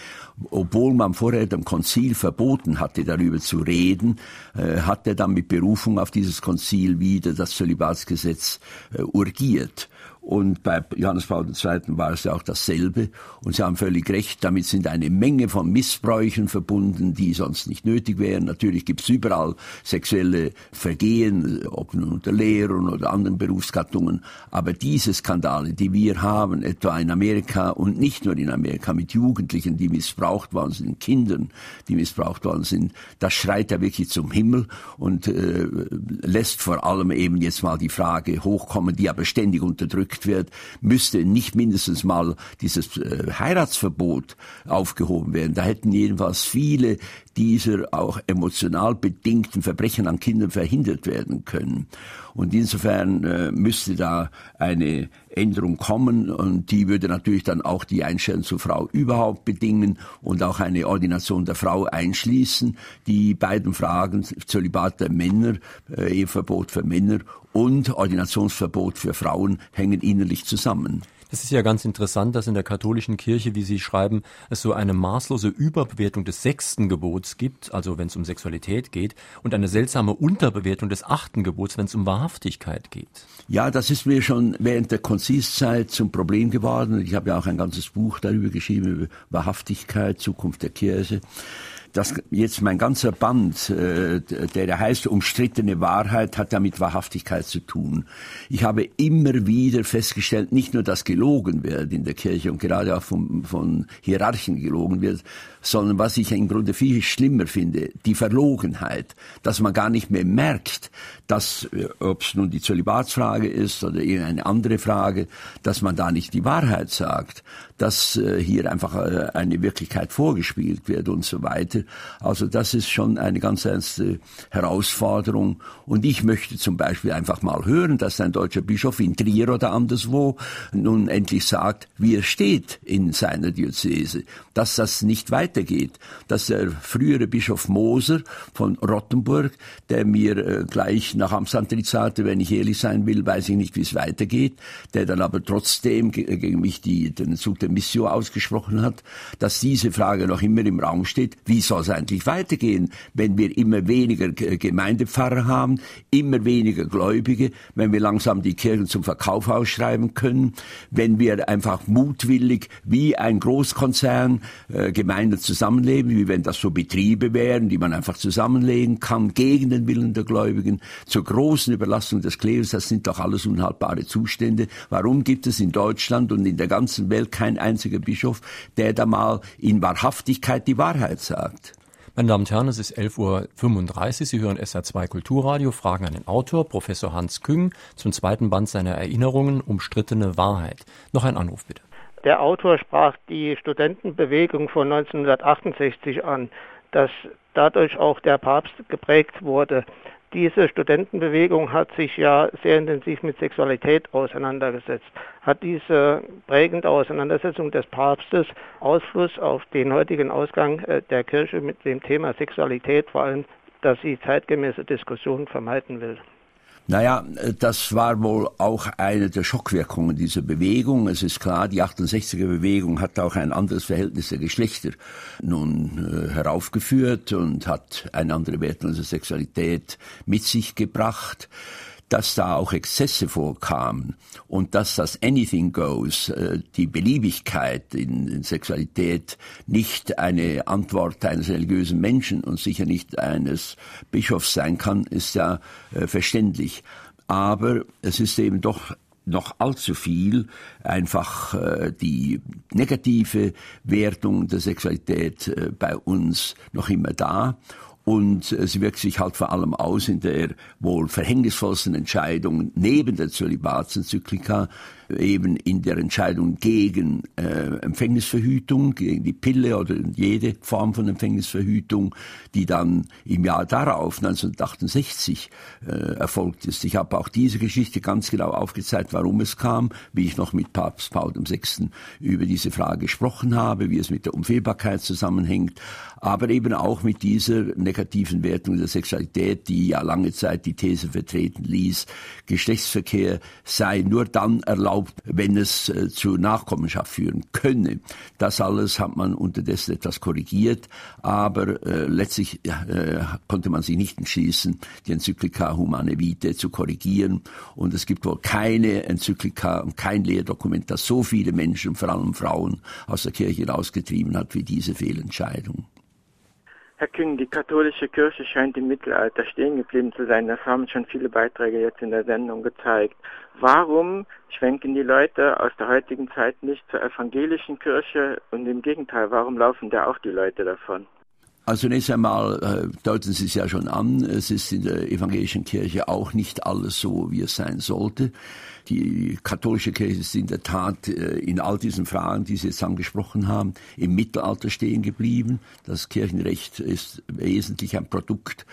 obwohl man vorher dem Konzil verboten hatte, darüber zu reden, äh, hat er dann mit Berufung auf dieses Konzil wieder das Zölibatsgesetz äh, urgiert. Und bei Johannes Paul II. war es ja auch dasselbe. Und Sie haben völlig recht, damit sind eine Menge von Missbräuchen verbunden, die sonst nicht nötig wären. Natürlich gibt es überall sexuelle Vergehen, ob nun unter Lehrern oder anderen Berufsgattungen. Aber diese Skandale, die wir haben, etwa in Amerika und nicht nur in Amerika mit Jugendlichen, die missbraucht worden sind, Kindern, die missbraucht worden sind, das schreit ja wirklich zum Himmel und äh, lässt vor allem eben jetzt mal die Frage hochkommen, die aber ständig unterdrückt unterdrückt wird, müsste nicht mindestens mal dieses äh, Heiratsverbot aufgehoben werden. Da hätten jedenfalls viele dieser auch emotional bedingten Verbrechen an Kindern verhindert werden können. Und insofern äh, müsste da eine Änderung kommen und die würde natürlich dann auch die Einstellung zur Frau überhaupt bedingen und auch eine Ordination der Frau einschließen. Die beiden Fragen, Zölibat der Männer, äh, Eheverbot für Männer und Ordinationsverbot für Frauen hängen innerlich zusammen. Es ist ja ganz interessant, dass in der katholischen Kirche, wie Sie schreiben, es so eine maßlose Überbewertung des sechsten Gebots gibt, also wenn es um Sexualität geht, und eine seltsame Unterbewertung des achten Gebots, wenn es um Wahrhaftigkeit geht. Ja, das ist mir schon während der Konzilszeit zum Problem geworden. Ich habe ja auch ein ganzes Buch darüber geschrieben, über Wahrhaftigkeit, Zukunft der Kirche das jetzt mein ganzer Band, äh, der heißt umstrittene Wahrheit, hat ja mit Wahrhaftigkeit zu tun. Ich habe immer wieder festgestellt, nicht nur, dass gelogen wird in der Kirche und gerade auch von, von Hierarchen gelogen wird, sondern was ich im Grunde viel schlimmer finde, die Verlogenheit, dass man gar nicht mehr merkt, dass, äh, ob es nun die Zölibatsfrage ist oder irgendeine andere Frage, dass man da nicht die Wahrheit sagt, dass äh, hier einfach äh, eine Wirklichkeit vorgespielt wird und so weiter. Also das ist schon eine ganz ernste Herausforderung. Und ich möchte zum Beispiel einfach mal hören, dass ein deutscher Bischof in Trier oder anderswo nun endlich sagt, wie er steht in seiner Diözese, dass das nicht weitergeht, dass der frühere Bischof Moser von Rottenburg, der mir äh, gleich nach Amtsantritt sagte, wenn ich ehrlich sein will, weiß ich nicht, wie es weitergeht, der dann aber trotzdem gegen mich die, den Zug der Mission ausgesprochen hat, dass diese Frage noch immer im Raum steht, wie soll es eigentlich weitergehen, wenn wir immer weniger Gemeindepfarrer haben, immer weniger Gläubige, wenn wir langsam die Kirchen zum Verkauf ausschreiben können, wenn wir einfach mutwillig wie ein Großkonzern äh, Gemeinden zusammenleben, wie wenn das so Betriebe wären, die man einfach zusammenlegen kann, gegen den Willen der Gläubigen, zur großen Überlastung des Klerus, das sind doch alles unhaltbare Zustände. Warum gibt es in Deutschland und in der ganzen Welt kein einziger Bischof, der da mal in Wahrhaftigkeit die Wahrheit sagt? Meine Damen und Herren, es ist 11.35 Uhr. Sie hören SR2 Kulturradio, Fragen an den Autor, Professor Hans Küng, zum zweiten Band seiner Erinnerungen, umstrittene Wahrheit. Noch ein Anruf bitte. Der Autor sprach die Studentenbewegung von 1968 an, dass dadurch auch der Papst geprägt wurde. Diese Studentenbewegung hat sich ja sehr intensiv mit Sexualität auseinandergesetzt. Hat diese prägende Auseinandersetzung des Papstes Ausfluss auf den heutigen Ausgang äh, der Kirche mit dem Thema Sexualität, vor allem, dass sie zeitgemäße Diskussionen vermeiden will? Naja, das war wohl auch eine der Schockwirkungen dieser Bewegung. Es ist klar, die 68er Bewegung hat auch ein anderes Verhältnis der Geschlechter nun äh, heraufgeführt und hat eine andere Wertung der Sexualität mit sich gebracht dass da auch Exzesse vorkamen und dass das Anything Goes, äh, die Beliebigkeit in, Sexualität nicht eine Antwort eines religiösen Menschen und sicher nicht eines Bischofs sein kann, ist ja äh, verständlich. Aber es ist eben doch noch allzu viel einfach äh, die negative Wertung der Sexualität bei uns noch immer da und es wirkt sich halt vor allem aus in der wohl verhängnisvollsten Entscheidung neben der Zölibatsenzyklika eben in der Entscheidung gegen äh, Empfängnisverhütung, gegen die Pille oder jede Form von Empfängnisverhütung, die dann im Jahr darauf, 1968, äh, erfolgt ist. Ich habe auch diese Geschichte ganz genau aufgezeigt, warum es kam, wie ich noch mit Papst Paul VI. über diese Frage gesprochen habe, wie es mit der Unfehlbarkeit zusammenhängt, aber eben auch mit dieser negativen Wertung der Sexualität, die ja lange Zeit die These vertreten ließ, Geschlechtsverkehr sei nur dann erlaubt, wenn es äh, zu Nachkommenschaft führen könne. Das alles hat man unterdessen etwas korrigiert, aber äh, letztlich äh, konnte man sich nicht entschließen, die Enzyklika Humane Vitae zu korrigieren. Und es gibt wohl keine Enzyklika und kein Lehrdokument, das so viele Menschen, vor allem Frauen, aus der Kirche rausgetrieben hat wie diese Fehlentscheidung. Herr Küng, die katholische Kirche scheint im Mittelalter stehen geblieben zu sein. Das haben schon viele Beiträge jetzt in der Sendung gezeigt. Warum schwenken die Leute aus der heutigen Zeit nicht zur evangelischen Kirche und im Gegenteil, warum laufen da auch die Leute davon? Also zunächst einmal äh, deuten Sie es ja schon an, es ist in der evangelischen Kirche auch nicht alles so, wie es sein sollte. Die katholische Kirche ist in der Tat äh, in all diesen Fragen, die Sie jetzt angesprochen haben, im Mittelalter stehen geblieben. Das Kirchenrecht ist wesentlich ein Produkt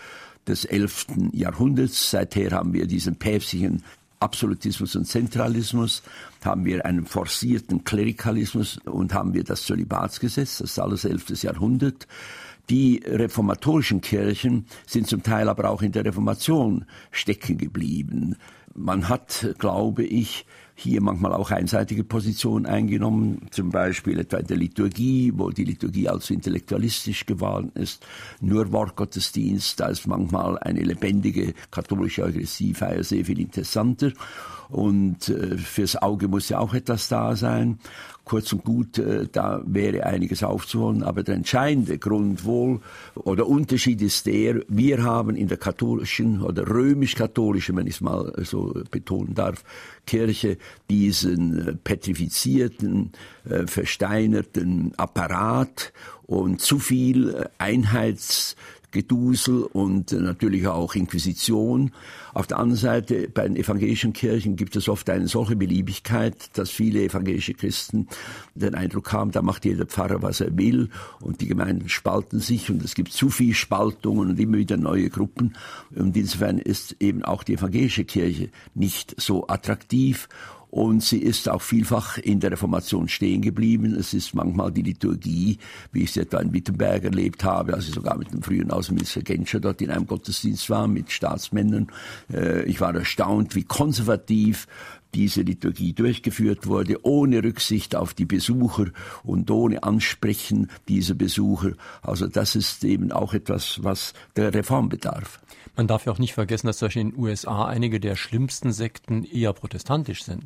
des 11. Jahrhunderts. Seither haben wir diesen päpstlichen Absolutismus und Zentralismus, haben wir einen forcierten Klerikalismus und haben wir das Zölibatsgesetz, das ist alles 11. Jahrhundert. Die reformatorischen Kirchen sind zum Teil aber auch in der Reformation stecken geblieben. Man hat, glaube ich, hier manchmal auch einseitige Positionen eingenommen, zum Beispiel etwa in der Liturgie, wo die Liturgie also intellektualistisch geworden ist, nur Wortgottesdienst, da ist manchmal eine lebendige katholische Eucharistiefeier sehr viel interessanter und äh, fürs Auge muss ja auch etwas da sein. Kurz und gut, äh, da wäre einiges aufzuholen, aber der entscheidende Grund wohl oder Unterschied ist der, wir haben in der katholischen oder römisch-katholischen, wenn ich es mal so betonen darf, Kirche diesen äh, petrifizierten, äh, versteinerten Apparat und zu viel Einheits Gedusel und natürlich auch Inquisition. Auf der anderen Seite, bei den evangelischen Kirchen gibt es oft eine solche Beliebigkeit, dass viele evangelische Christen den Eindruck haben, da macht jeder Pfarrer, was er will und die Gemeinden spalten sich und es gibt zu viel Spaltungen und immer wieder neue Gruppen. Und insofern ist eben auch die evangelische Kirche nicht so attraktiv und sie ist auch vielfach in der Reformation stehen geblieben. Es ist manchmal die Liturgie, wie ich es etwa in Wittenberg erlebt habe, als ich sogar mit dem frühen Außenminister Genscher dort in einem Gottesdienst war, mit Staatsmännern. Äh, ich war erstaunt, wie konservativ diese Liturgie durchgeführt wurde, ohne Rücksicht auf die Besucher und ohne Ansprechen dieser Besucher. Also das ist eben auch etwas, was der Reform bedarf. Man darf ja auch nicht vergessen, dass solche in den USA einige der schlimmsten Sekten eher protestantisch sind.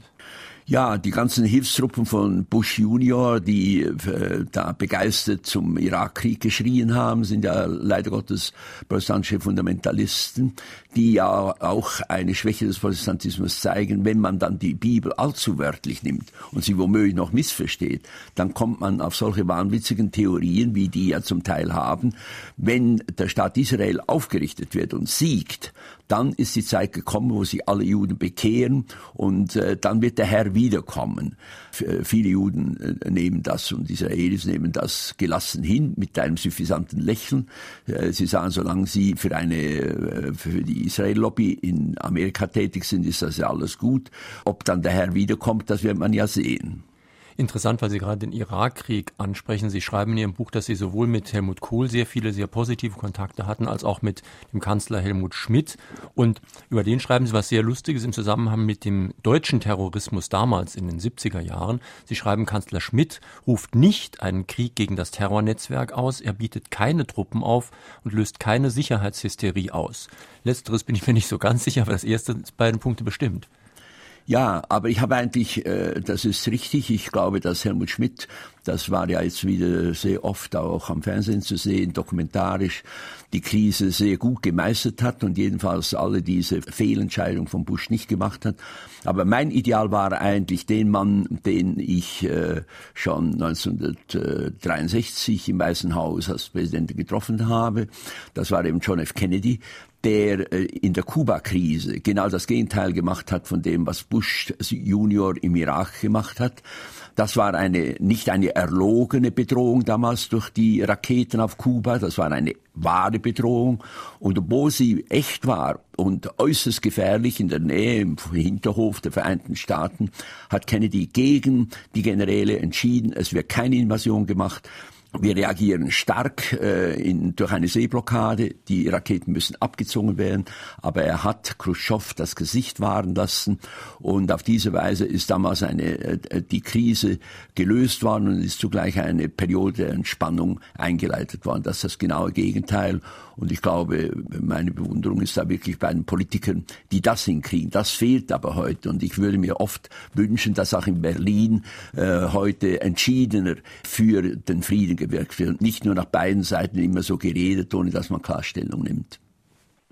Ja, die ganzen Hilfstruppen von Bush Junior, die äh, da begeistert zum Irakkrieg geschrien haben, sind ja leider Gottes protestantische Fundamentalisten, die ja auch eine Schwäche des Protestantismus zeigen. Wenn man dann die Bibel allzu wörtlich nimmt und sie womöglich noch missversteht, dann kommt man auf solche wahnwitzigen Theorien, wie die ja zum Teil haben. Wenn der Staat Israel aufgerichtet wird und siegt, dann ist die Zeit gekommen, wo sich alle Juden bekehren und äh, dann wird der Herr wiederkommen. F äh, viele Juden äh, nehmen das und Israelis nehmen das gelassen hin mit einem suffisanten Lächeln. Äh, sie sagen, solange sie für eine äh, für die Israel-Lobby in Amerika tätig sind, ist das ja alles gut. Ob dann der Herr wiederkommt, das wird man ja sehen. Interessant, weil Sie gerade den Irakkrieg ansprechen. Sie schreiben in Ihrem Buch, dass Sie sowohl mit Helmut Kohl sehr viele, sehr positive Kontakte hatten, als auch mit dem Kanzler Helmut Schmidt. Und über den schreiben Sie was sehr Lustiges im Zusammenhang mit dem deutschen Terrorismus damals in den 70er Jahren. Sie schreiben, Kanzler Schmidt ruft nicht einen Krieg gegen das Terrornetzwerk aus, er bietet keine Truppen auf und löst keine Sicherheitshysterie aus. Letzteres bin ich mir nicht so ganz sicher, aber das erste beiden Punkte bestimmt. Ja, aber ich habe eigentlich, äh, das ist richtig, ich glaube, dass Helmut Schmidt, das war ja jetzt wieder sehr oft auch am Fernsehen zu sehen, dokumentarisch, die Krise sehr gut gemeistert hat und jedenfalls alle diese Fehlentscheidung von Bush nicht gemacht hat. Aber mein Ideal war eigentlich den Mann, den ich äh, schon 1963 im Weißen Haus als Präsident getroffen habe. Das war eben John F. Kennedy, der äh, in der Kuba-Krise genau das Gegenteil gemacht hat von dem, was Bush Junior im Irak gemacht hat. Das war eine, nicht eine erlogene Bedrohung damals durch die Raketen auf Kuba, das war eine wahre Bedrohung. Und obwohl sie echt war und äußerst gefährlich in der Nähe im Hinterhof der Vereinten Staaten, hat Kennedy gegen die Generäle entschieden, es wird keine Invasion gemacht. Wir reagieren stark äh, in, durch eine Seeblockade. Die Raketen müssen abgezogen werden. Aber er hat Khrushchev das Gesicht wahren lassen. Und auf diese Weise ist damals eine, äh, die Krise gelöst worden und ist zugleich eine Periode der Entspannung eingeleitet worden. Das ist das genaue Gegenteil. Und ich glaube, meine Bewunderung ist da wirklich bei den Politikern, die das hinkriegen. Das fehlt aber heute. Und ich würde mir oft wünschen, dass auch in Berlin äh, heute entschiedener für den Frieden gewirkt wird. Nicht nur nach beiden Seiten immer so geredet, ohne dass man Klarstellung nimmt.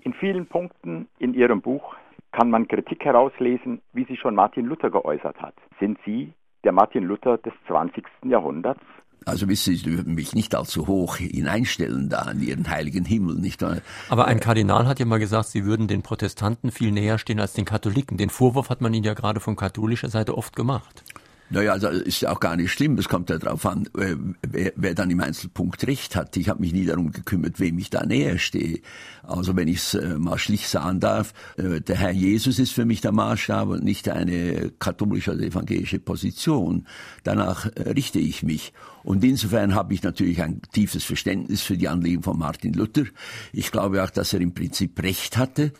In vielen Punkten in Ihrem Buch kann man Kritik herauslesen, wie sie schon Martin Luther geäußert hat. Sind Sie der Martin Luther des 20. Jahrhunderts? Also wissen Sie, Sie würden mich nicht allzu hoch hineinstellen da in Ihren heiligen Himmel, nicht wahr? Aber ein Kardinal hat ja mal gesagt, Sie würden den Protestanten viel näher stehen als den Katholiken. Den Vorwurf hat man Ihnen ja gerade von katholischer Seite oft gemacht. Naja, also ist ja auch gar nicht schlimm. Es kommt ja darauf an, äh, wer, wer dann im Einzelpunkt recht hat. Ich habe mich nie darum gekümmert, wem ich da näher stehe. Also wenn ich es äh, mal schlicht sagen darf, äh, der Herr Jesus ist für mich der Maßstab und nicht eine katholische oder evangelische Position. Danach richte ich mich. Und insofern habe ich natürlich ein tiefes Verständnis für die Anliegen von Martin Luther. Ich glaube auch, dass er im Prinzip Recht hatte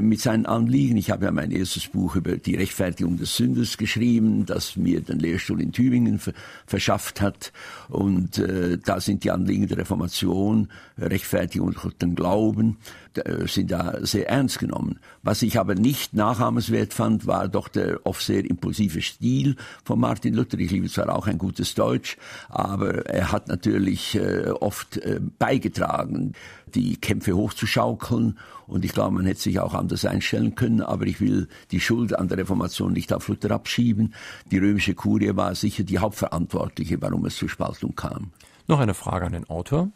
mit seinen Anliegen. Ich habe ja mein erstes Buch über die Rechtfertigung des Sünders geschrieben, das mir den Lehrstuhl in Tübingen verschafft hat. Und äh, da sind die Anliegen der Reformation, Rechtfertigung durch den Glauben, sind da sehr ernst genommen. Was ich aber nicht nachahmenswert fand, war doch der oft sehr impulsive Stil von Martin Luther. Ich liebe zwar auch ein gutes Deutsch, aber er hat natürlich äh, oft äh, beigetragen, die Kämpfe hochzuschaukeln. Und ich glaube, man hätte sich auch anders einstellen können. Aber ich will die Schuld an der Reformation nicht auf Luther abschieben. Die römische Kurie war sicher die Hauptverantwortliche, warum es zur Spaltung kam. Noch eine Frage an den Autor.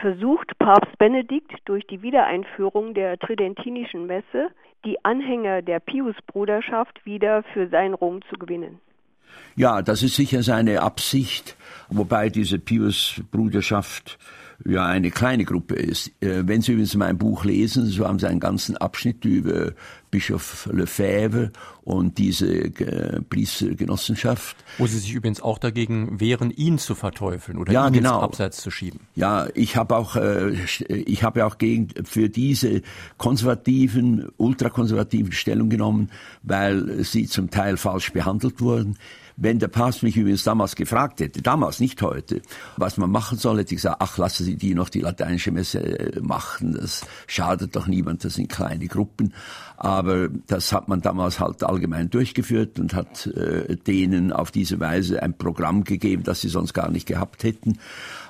Versucht Papst Benedikt durch die Wiedereinführung der Tridentinischen Messe die Anhänger der Pius-Bruderschaft wieder für sein Rom zu gewinnen? Ja, das ist sicher seine Absicht, wobei diese Pius-Bruderschaft ja eine kleine Gruppe ist. Äh, wenn Sie übrigens mein Buch lesen, so haben Sie einen ganzen Abschnitt über Bischof Lefebvre und diese äh, Priestergenossenschaft. Wo Sie sich übrigens auch dagegen wehren, ihn zu verteufeln oder ja, ihn genau. ins Abseits zu schieben. Ja, ich habe auch, äh, ich habe auch gegen für diese konservativen, ultrakonservativen Stellung genommen, weil sie zum Teil falsch behandelt wurden. Wenn der Papst mich übrigens damals gefragt hätte, damals, nicht heute, was man machen soll, hätte ich gesagt, ach, lassen Sie die noch die lateinische Messe äh, machen, das schadet doch niemand, das sind kleine Gruppen. Aber das hat man damals halt allgemein durchgeführt und hat äh, denen auf diese Weise ein Programm gegeben, das sie sonst gar nicht gehabt hätten.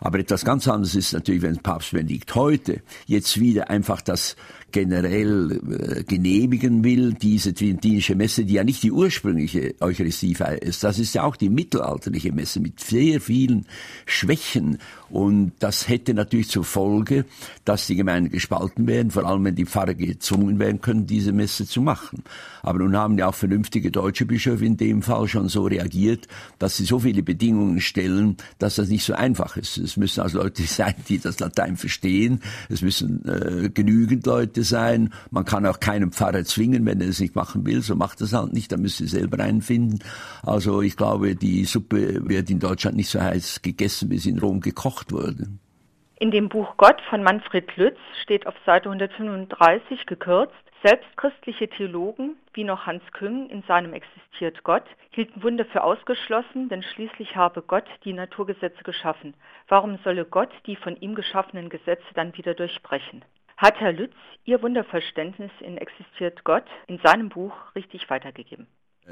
Aber etwas ganz anderes ist natürlich, wenn Papst Benedikt heute jetzt wieder einfach das generell äh, genehmigen will, diese Trinitische Messe, die ja nicht die ursprüngliche Eucharistiefeier ist. Das ist ja auch die mittelalterliche Messe mit sehr vielen Schwächen. Und das hätte natürlich zur Folge, dass die Gemeinden gespalten werden, vor allem wenn die Pfarrer gezwungen werden können, diese Messe zu machen. Aber nun haben ja auch vernünftige deutsche Bischöfe in dem Fall schon so reagiert, dass sie so viele Bedingungen stellen, dass das nicht so einfach ist. Es müssen also Leute sein, die das Latein verstehen. Es müssen äh, genügend Leute sein. Man kann auch keinen Pfarrer zwingen, wenn er es nicht machen will. So macht es halt nicht. Da müssen sie selber einen finden. Also ich glaube, die Suppe wird in Deutschland nicht so heiß gegessen, wie sie in Rom gekocht wurde. In dem Buch Gott von Manfred Lütz steht auf Seite 135 gekürzt, selbst christliche Theologen, wie noch Hans Küng in seinem Existiert Gott, hielten Wunder für ausgeschlossen, denn schließlich habe Gott die Naturgesetze geschaffen. Warum solle Gott die von ihm geschaffenen Gesetze dann wieder durchbrechen? Hat Herr Lütz Ihr Wunderverständnis in Existiert Gott in seinem Buch richtig weitergegeben?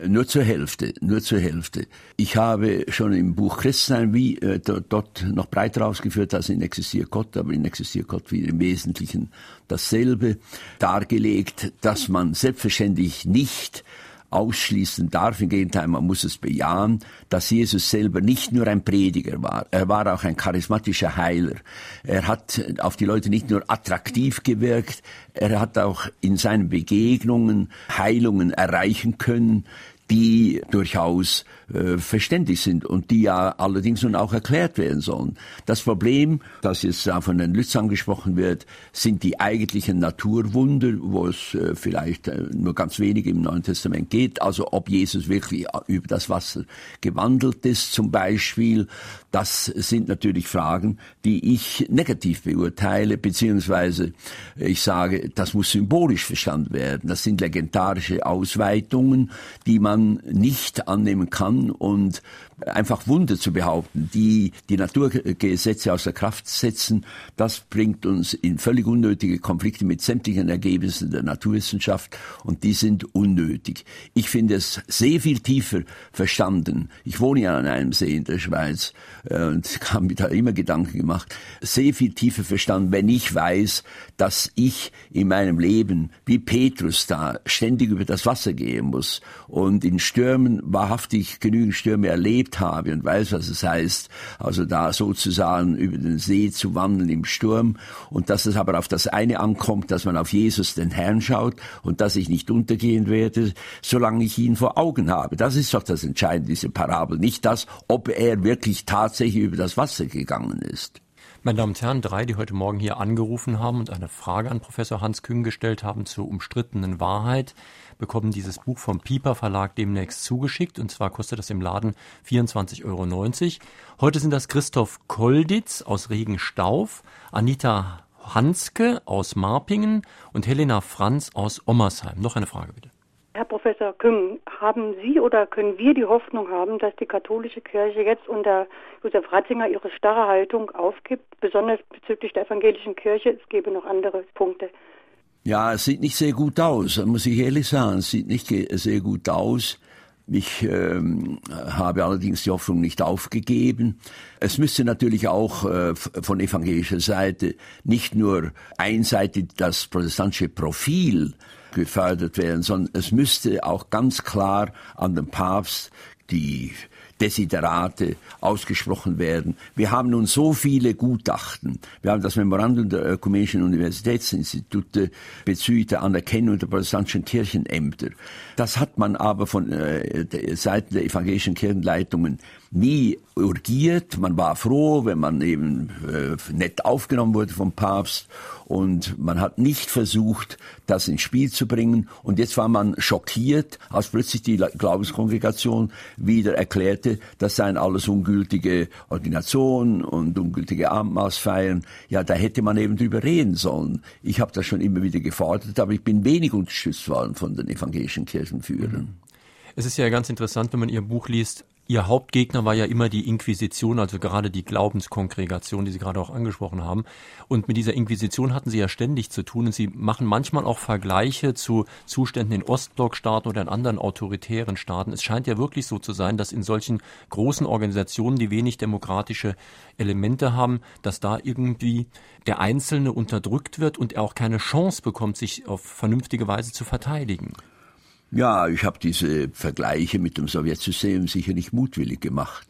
Nur zur Hälfte, nur zur Hälfte. Ich habe schon im Buch Christsein wie äh, dort noch breiter ausgeführt als in Existier Gott, aber in Existier Gott wieder im Wesentlichen dasselbe dargelegt, dass man selbstverständlich nicht ausschließen darf. Im Gegenteil, man muss es bejahen, dass Jesus selber nicht nur ein Prediger war, er war auch ein charismatischer Heiler. Er hat auf die Leute nicht nur attraktiv gewirkt, er hat auch in seinen Begegnungen Heilungen erreichen können, die durchaus äh, verständlich sind und die ja allerdings nun auch erklärt werden sollen. Das Problem, das jetzt auch von den Lütz angesprochen wird, sind die eigentlichen Naturwunder, wo es äh, vielleicht äh, nur ganz wenig im Neuen Testament geht. Also ob Jesus wirklich äh, über das Wasser gewandelt ist zum Beispiel, das sind natürlich Fragen, die ich negativ beurteile, beziehungsweise ich sage, das muss symbolisch verstanden werden. Das sind legendarische Ausweitungen, die man nicht annehmen kann und einfach Wunder zu behaupten, die die Naturgesetze außer Kraft setzen, das bringt uns in völlig unnötige Konflikte mit sämtlichen Ergebnissen der Naturwissenschaft und die sind unnötig. Ich finde es sehr viel tiefer verstanden. Ich wohne ja an einem See in der Schweiz äh, und habe mir da immer Gedanken gemacht. Sehr viel tiefer verstanden, wenn ich weiß, dass ich in meinem Leben wie Petrus da ständig über das Wasser gehen muss und in Stürmen wahrhaftig genügend Stürme erlebt habe und weiß, was es heißt, also da sozusagen über den See zu wandeln im Sturm und dass es aber auf das eine ankommt, dass man auf Jesus den Herrn schaut und dass ich nicht untergehen werde, solange ich ihn vor Augen habe. Das ist doch das Entscheidende, diese Parabel. Nicht das, ob er wirklich tatsächlich über das Wasser gegangen ist. Meine Damen und Herren, drei, die heute Morgen hier angerufen haben und eine Frage an Professor Hans Küng gestellt haben zur umstrittenen Wahrheit, bekommen dieses Buch vom Piper Verlag demnächst zugeschickt. Und zwar kostet das im Laden 24,90 Euro. Heute sind das Christoph Kolditz aus Regenstauf, Anita Hanske aus Marpingen und Helena Franz aus Ommersheim. Noch eine Frage bitte. Professor Küng, haben Sie oder können wir die Hoffnung haben, dass die katholische Kirche jetzt unter Josef Ratzinger ihre starre Haltung aufgibt, besonders bezüglich der evangelischen Kirche? Es gäbe noch andere Punkte. Ja, es sieht nicht sehr gut aus, muss ich ehrlich sagen. Es sieht nicht sehr gut aus. Ich ähm, habe allerdings die Hoffnung nicht aufgegeben. Es müsste natürlich auch äh, von evangelischer Seite nicht nur einseitig das protestantische Profil gefördert werden, sondern es müsste auch ganz klar an den Papst die Desiderate ausgesprochen werden. Wir haben nun so viele Gutachten. Wir haben das Memorandum der Ökumenischen Universitätsinstitute bezüglich der Anerkennung der protestantischen Kirchenämter. Das hat man aber von äh, Seiten der evangelischen Kirchenleitungen nie urgiert. Man war froh, wenn man eben äh, nett aufgenommen wurde vom Papst und man hat nicht versucht, das ins Spiel zu bringen. Und jetzt war man schockiert, als plötzlich die Glaubenskongregation wieder erklärte, das seien alles ungültige Ordinationen und ungültige Abendmahlsfeiern. Ja, da hätte man eben drüber reden sollen. Ich habe das schon immer wieder gefordert, aber ich bin wenig unterstützt worden von den evangelischen Kirchenführern. Es ist ja ganz interessant, wenn man Ihr Buch liest, Ihr Hauptgegner war ja immer die Inquisition, also gerade die Glaubenskongregation, die Sie gerade auch angesprochen haben. Und mit dieser Inquisition hatten Sie ja ständig zu tun. Und Sie machen manchmal auch Vergleiche zu Zuständen in Ostblockstaaten oder in anderen autoritären Staaten. Es scheint ja wirklich so zu sein, dass in solchen großen Organisationen, die wenig demokratische Elemente haben, dass da irgendwie der Einzelne unterdrückt wird und er auch keine Chance bekommt, sich auf vernünftige Weise zu verteidigen. Ja, ich habe diese Vergleiche mit dem Sowjetsystem sicher nicht mutwillig gemacht.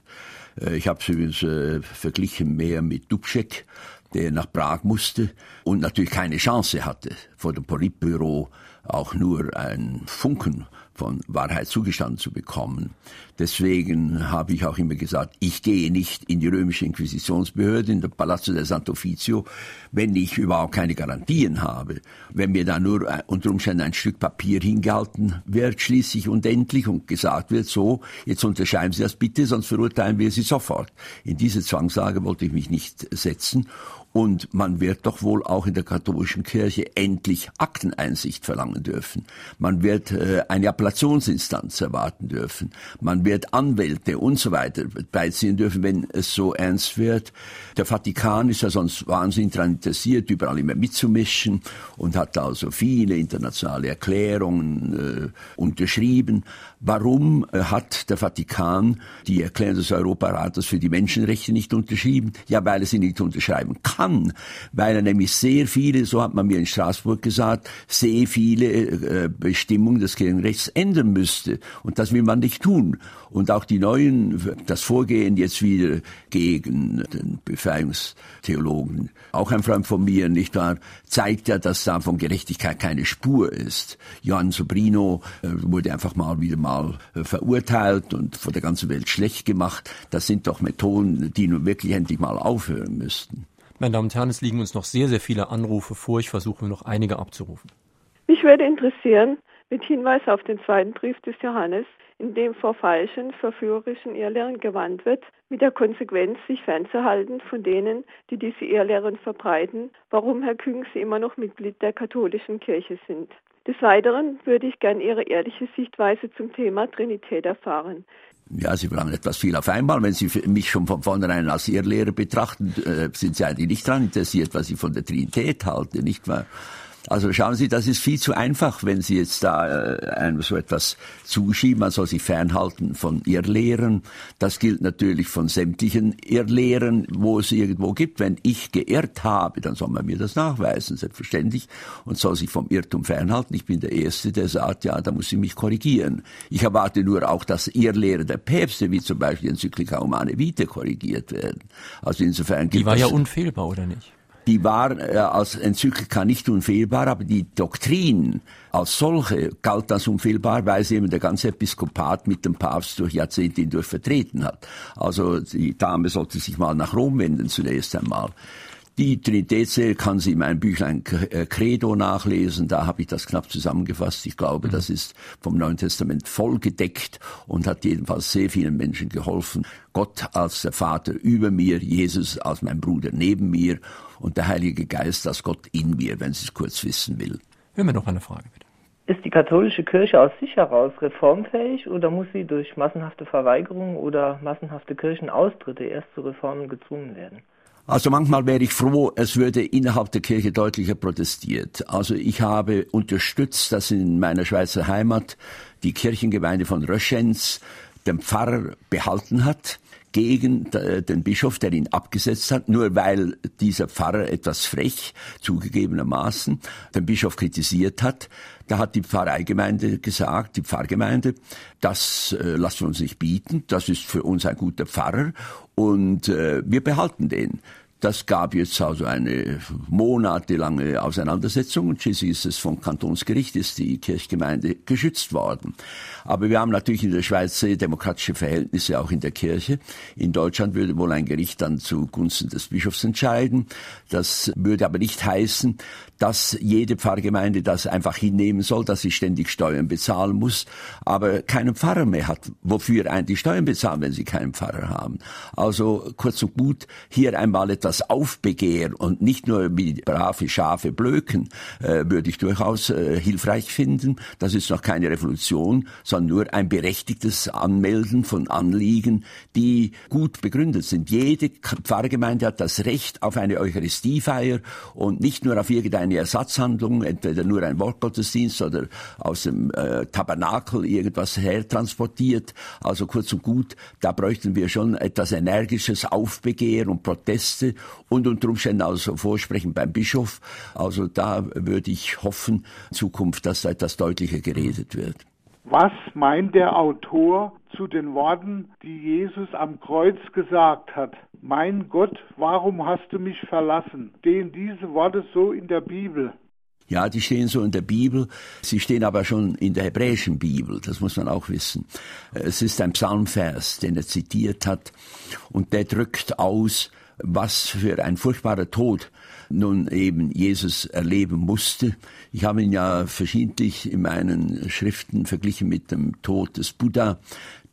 Äh, ich habe es übrigens äh, verglichen mehr mit Dubček, der nach Prag musste und natürlich keine Chance hatte, vor dem Politbüro auch nur ein Funken von Wahrheit zugestanden zu bekommen. Deswegen habe ich auch immer gesagt, ich gehe nicht in die römische Inquisitionsbehörde, in der Palazzo del Sant'Uffizio, wenn ich überhaupt keine Garantien habe. Wenn mir da nur äh, unter Umständen ein Stück Papier hingehalten wird, schließlich und endlich, und gesagt wird, so, jetzt unterschreiben Sie das bitte, sonst verurteilen wir Sie sofort. In diese Zwangslage wollte ich mich nicht setzen. Und man wird doch wohl auch in der katholischen Kirche endlich Akteneinsicht verlangen dürfen. Man wird äh, eine Appellationsinstanz erwarten dürfen. Man wird Anwälte und so weiter beiziehen dürfen, wenn es so ernst wird. Der Vatikan ist ja sonst wahnsinnig daran interessiert, überall immer mitzumischen und hat also viele internationale Erklärungen äh, unterschrieben. Warum äh, hat der Vatikan die Erklärung des Europarates für die Menschenrechte nicht unterschrieben? Ja, weil er sie nicht unterschreiben kann, weil er nämlich sehr viele, so hat man mir in Straßburg gesagt, sehr viele äh, Bestimmungen des Kirchenrechts ändern müsste. Und das will man nicht tun. Und auch die neuen, das Vorgehen jetzt wieder gegen den Befreiungstheologen, auch ein Freund von mir, nicht wahr, zeigt ja, dass da von Gerechtigkeit keine Spur ist. Johann Sobrino äh, wurde einfach mal wieder mal äh, verurteilt und von der ganzen Welt schlecht gemacht. Das sind doch Methoden, die nun wirklich endlich mal aufhören müssten. Meine Damen und Herren, es liegen uns noch sehr, sehr viele Anrufe vor. Ich versuche noch einige abzurufen. Mich würde interessieren, mit Hinweis auf den zweiten Brief des Johannes, in dem vor falschen, verführerischen Irrlehren gewandt wird, mit der Konsequenz, sich fernzuhalten von denen, die diese Irrlehren verbreiten, warum Herr Küng Sie immer noch Mitglied der katholischen Kirche sind. Des Weiteren würde ich gern Ihre ehrliche Sichtweise zum Thema Trinität erfahren. Ja, Sie verlangen etwas viel auf einmal. Wenn Sie mich schon von vornherein als Irrlehrer betrachten, äh, sind Sie eigentlich nicht daran interessiert, was ich von der Trinität halte, nicht wahr? Also schauen Sie, das ist viel zu einfach, wenn Sie jetzt da äh, einem so etwas zuschieben. Man soll sich fernhalten von Irrlehren. Das gilt natürlich von sämtlichen Irrlehren, wo es irgendwo gibt. Wenn ich geirrt habe, dann soll man mir das nachweisen, selbstverständlich, und soll sich vom Irrtum fernhalten. Ich bin der Erste, der sagt, ja, da muss ich mich korrigieren. Ich erwarte nur auch, dass Irrlehre der Päpste, wie zum Beispiel Enzyklika Humane Vitae, korrigiert werden. Also insofern Die war ja unfehlbar, oder nicht? Die war äh, als Enzyklika nicht unfehlbar, aber die Doktrin als solche galt als unfehlbar, weil sie eben der ganze Episkopat mit dem Papst durch Jahrzehnte hindurch vertreten hat. Also die Dame sollte sich mal nach Rom wenden zunächst einmal. Die Trinitätslehre kann sie in meinem Büchlein äh, Credo nachlesen. Da habe ich das knapp zusammengefasst. Ich glaube, mhm. das ist vom Neuen Testament voll gedeckt und hat jedenfalls sehr vielen Menschen geholfen. Gott als der Vater über mir, Jesus als mein Bruder neben mir und der Heilige Geist als Gott in mir, wenn Sie es kurz wissen will. Hören wir noch eine Frage, bitte. Ist die katholische Kirche aus sich heraus reformfähig oder muss sie durch massenhafte Verweigerungen oder massenhafte Kirchenaustritte erst zu Reformen gezwungen werden? Also manchmal wäre ich froh, es würde innerhalb der Kirche deutlicher protestiert. Also ich habe unterstützt, dass in meiner Schweizer Heimat die Kirchengemeinde von Röschenz den Pfarrer behalten hat gegen den Bischof, der ihn abgesetzt hat, nur weil dieser Pfarrer etwas frech zugegebenermaßen den Bischof kritisiert hat. Da hat die Pfarreigemeinde gesagt, die Pfarrgemeinde, das äh, lassen wir uns nicht bieten, das ist für uns ein guter Pfarrer und äh, wir behalten den. Das gab jetzt also eine monatelange Auseinandersetzung und schließlich ist es vom Kantonsgericht, ist die Kirchgemeinde geschützt worden. Aber wir haben natürlich in der Schweiz sehr demokratische Verhältnisse auch in der Kirche. In Deutschland würde wohl ein Gericht dann zugunsten des Bischofs entscheiden. Das würde aber nicht heißen, dass jede Pfarrgemeinde das einfach hinnehmen soll, dass sie ständig Steuern bezahlen muss, aber keinen Pfarrer mehr hat. Wofür eigentlich Steuern bezahlen, wenn sie keinen Pfarrer haben? Also kurz und gut, hier einmal etwas Aufbegehren und nicht nur wie brave Schafe blöken, äh, würde ich durchaus äh, hilfreich finden. Das ist noch keine Revolution, sondern nur ein berechtigtes Anmelden von Anliegen, die gut begründet sind. Jede Pfarrgemeinde hat das Recht auf eine Eucharistiefeier und nicht nur auf irgendeine eine Ersatzhandlung, entweder nur ein Wortgottesdienst oder aus dem äh, Tabernakel irgendwas hertransportiert. Also kurz und gut, da bräuchten wir schon etwas energisches Aufbegehren und Proteste und unter Umständen also Vorsprechen beim Bischof. Also da würde ich hoffen, in Zukunft, dass da etwas deutlicher geredet wird. Was meint der Autor zu den Worten, die Jesus am Kreuz gesagt hat? Mein Gott, warum hast du mich verlassen? Stehen diese Worte so in der Bibel? Ja, die stehen so in der Bibel. Sie stehen aber schon in der hebräischen Bibel. Das muss man auch wissen. Es ist ein Psalmvers, den er zitiert hat. Und der drückt aus, was für ein furchtbarer Tod nun eben Jesus erleben musste. Ich habe ihn ja verschiedentlich in meinen Schriften verglichen mit dem Tod des Buddha,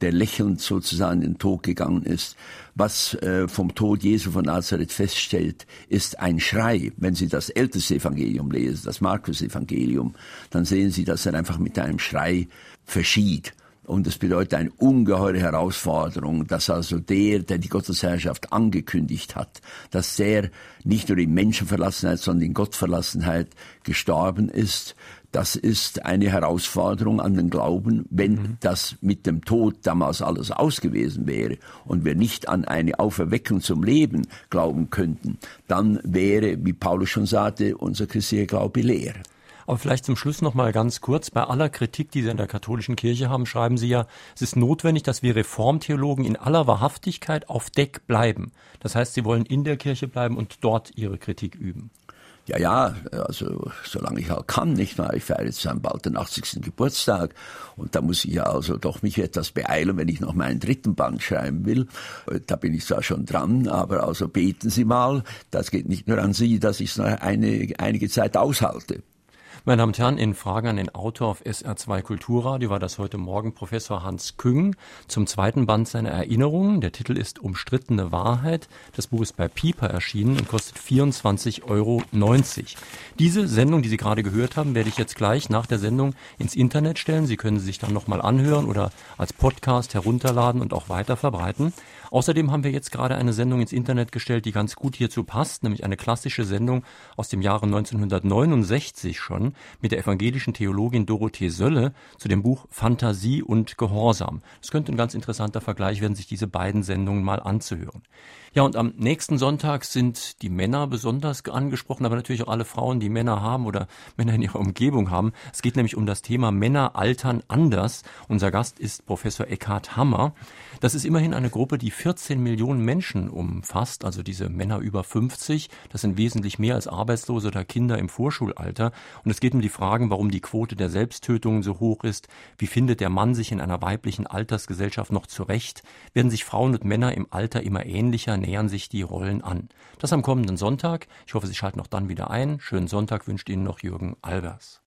der lächelnd sozusagen in den Tod gegangen ist. Was äh, vom Tod Jesu von Nazareth feststellt, ist ein Schrei. Wenn Sie das älteste Evangelium lesen, das Markus-Evangelium, dann sehen Sie, dass er einfach mit einem Schrei verschied. Und es bedeutet eine ungeheure Herausforderung, dass also der, der die Gottesherrschaft angekündigt hat, dass der nicht nur in Menschenverlassenheit, sondern in Gottverlassenheit gestorben ist. Das ist eine Herausforderung an den Glauben, wenn mhm. das mit dem Tod damals alles aus gewesen wäre und wir nicht an eine Auferweckung zum Leben glauben könnten, dann wäre, wie Paulus schon sagte, unser christlicher Glaube leer. Aber vielleicht zum Schluss noch mal ganz kurz. Bei aller Kritik, die Sie in der katholischen Kirche haben, schreiben Sie ja, es ist notwendig, dass wir Reformtheologen in aller Wahrhaftigkeit auf Deck bleiben. Das heißt, Sie wollen in der Kirche bleiben und dort Ihre Kritik üben. Ja, ja, also solange ich halt kann, nicht wahr? Ich feiere jetzt bald den 80. Geburtstag und da muss ich ja also doch mich etwas beeilen, wenn ich noch meinen dritten Band schreiben will. Da bin ich zwar schon dran, aber also beten Sie mal, das geht nicht nur an Sie, dass ich es noch eine, einige Zeit aushalte. Meine Damen und Herren, in Fragen an den Autor auf SR2 Kulturradio war das heute Morgen Professor Hans Küng zum zweiten Band seiner Erinnerungen. Der Titel ist Umstrittene Wahrheit. Das Buch ist bei Piper erschienen und kostet 24,90 Euro. Diese Sendung, die Sie gerade gehört haben, werde ich jetzt gleich nach der Sendung ins Internet stellen. Sie können sie sich dann nochmal anhören oder als Podcast herunterladen und auch weiter verbreiten. Außerdem haben wir jetzt gerade eine Sendung ins Internet gestellt, die ganz gut hierzu passt, nämlich eine klassische Sendung aus dem Jahre 1969 schon mit der evangelischen Theologin Dorothee Sölle zu dem Buch Fantasie und Gehorsam. Es könnte ein ganz interessanter Vergleich werden, sich diese beiden Sendungen mal anzuhören. Ja, und am nächsten Sonntag sind die Männer besonders angesprochen, aber natürlich auch alle Frauen, die Männer haben oder Männer in ihrer Umgebung haben. Es geht nämlich um das Thema Männer altern anders. Unser Gast ist Professor Eckhard Hammer. Das ist immerhin eine Gruppe, die 14 Millionen Menschen umfasst, also diese Männer über 50. Das sind wesentlich mehr als Arbeitslose oder Kinder im Vorschulalter. Und es geht um die Fragen, warum die Quote der Selbsttötungen so hoch ist. Wie findet der Mann sich in einer weiblichen Altersgesellschaft noch zurecht? Werden sich Frauen und Männer im Alter immer ähnlicher? Nähern sich die Rollen an. Das am kommenden Sonntag. Ich hoffe, Sie schalten auch dann wieder ein. Schönen Sonntag wünscht Ihnen noch Jürgen Albers.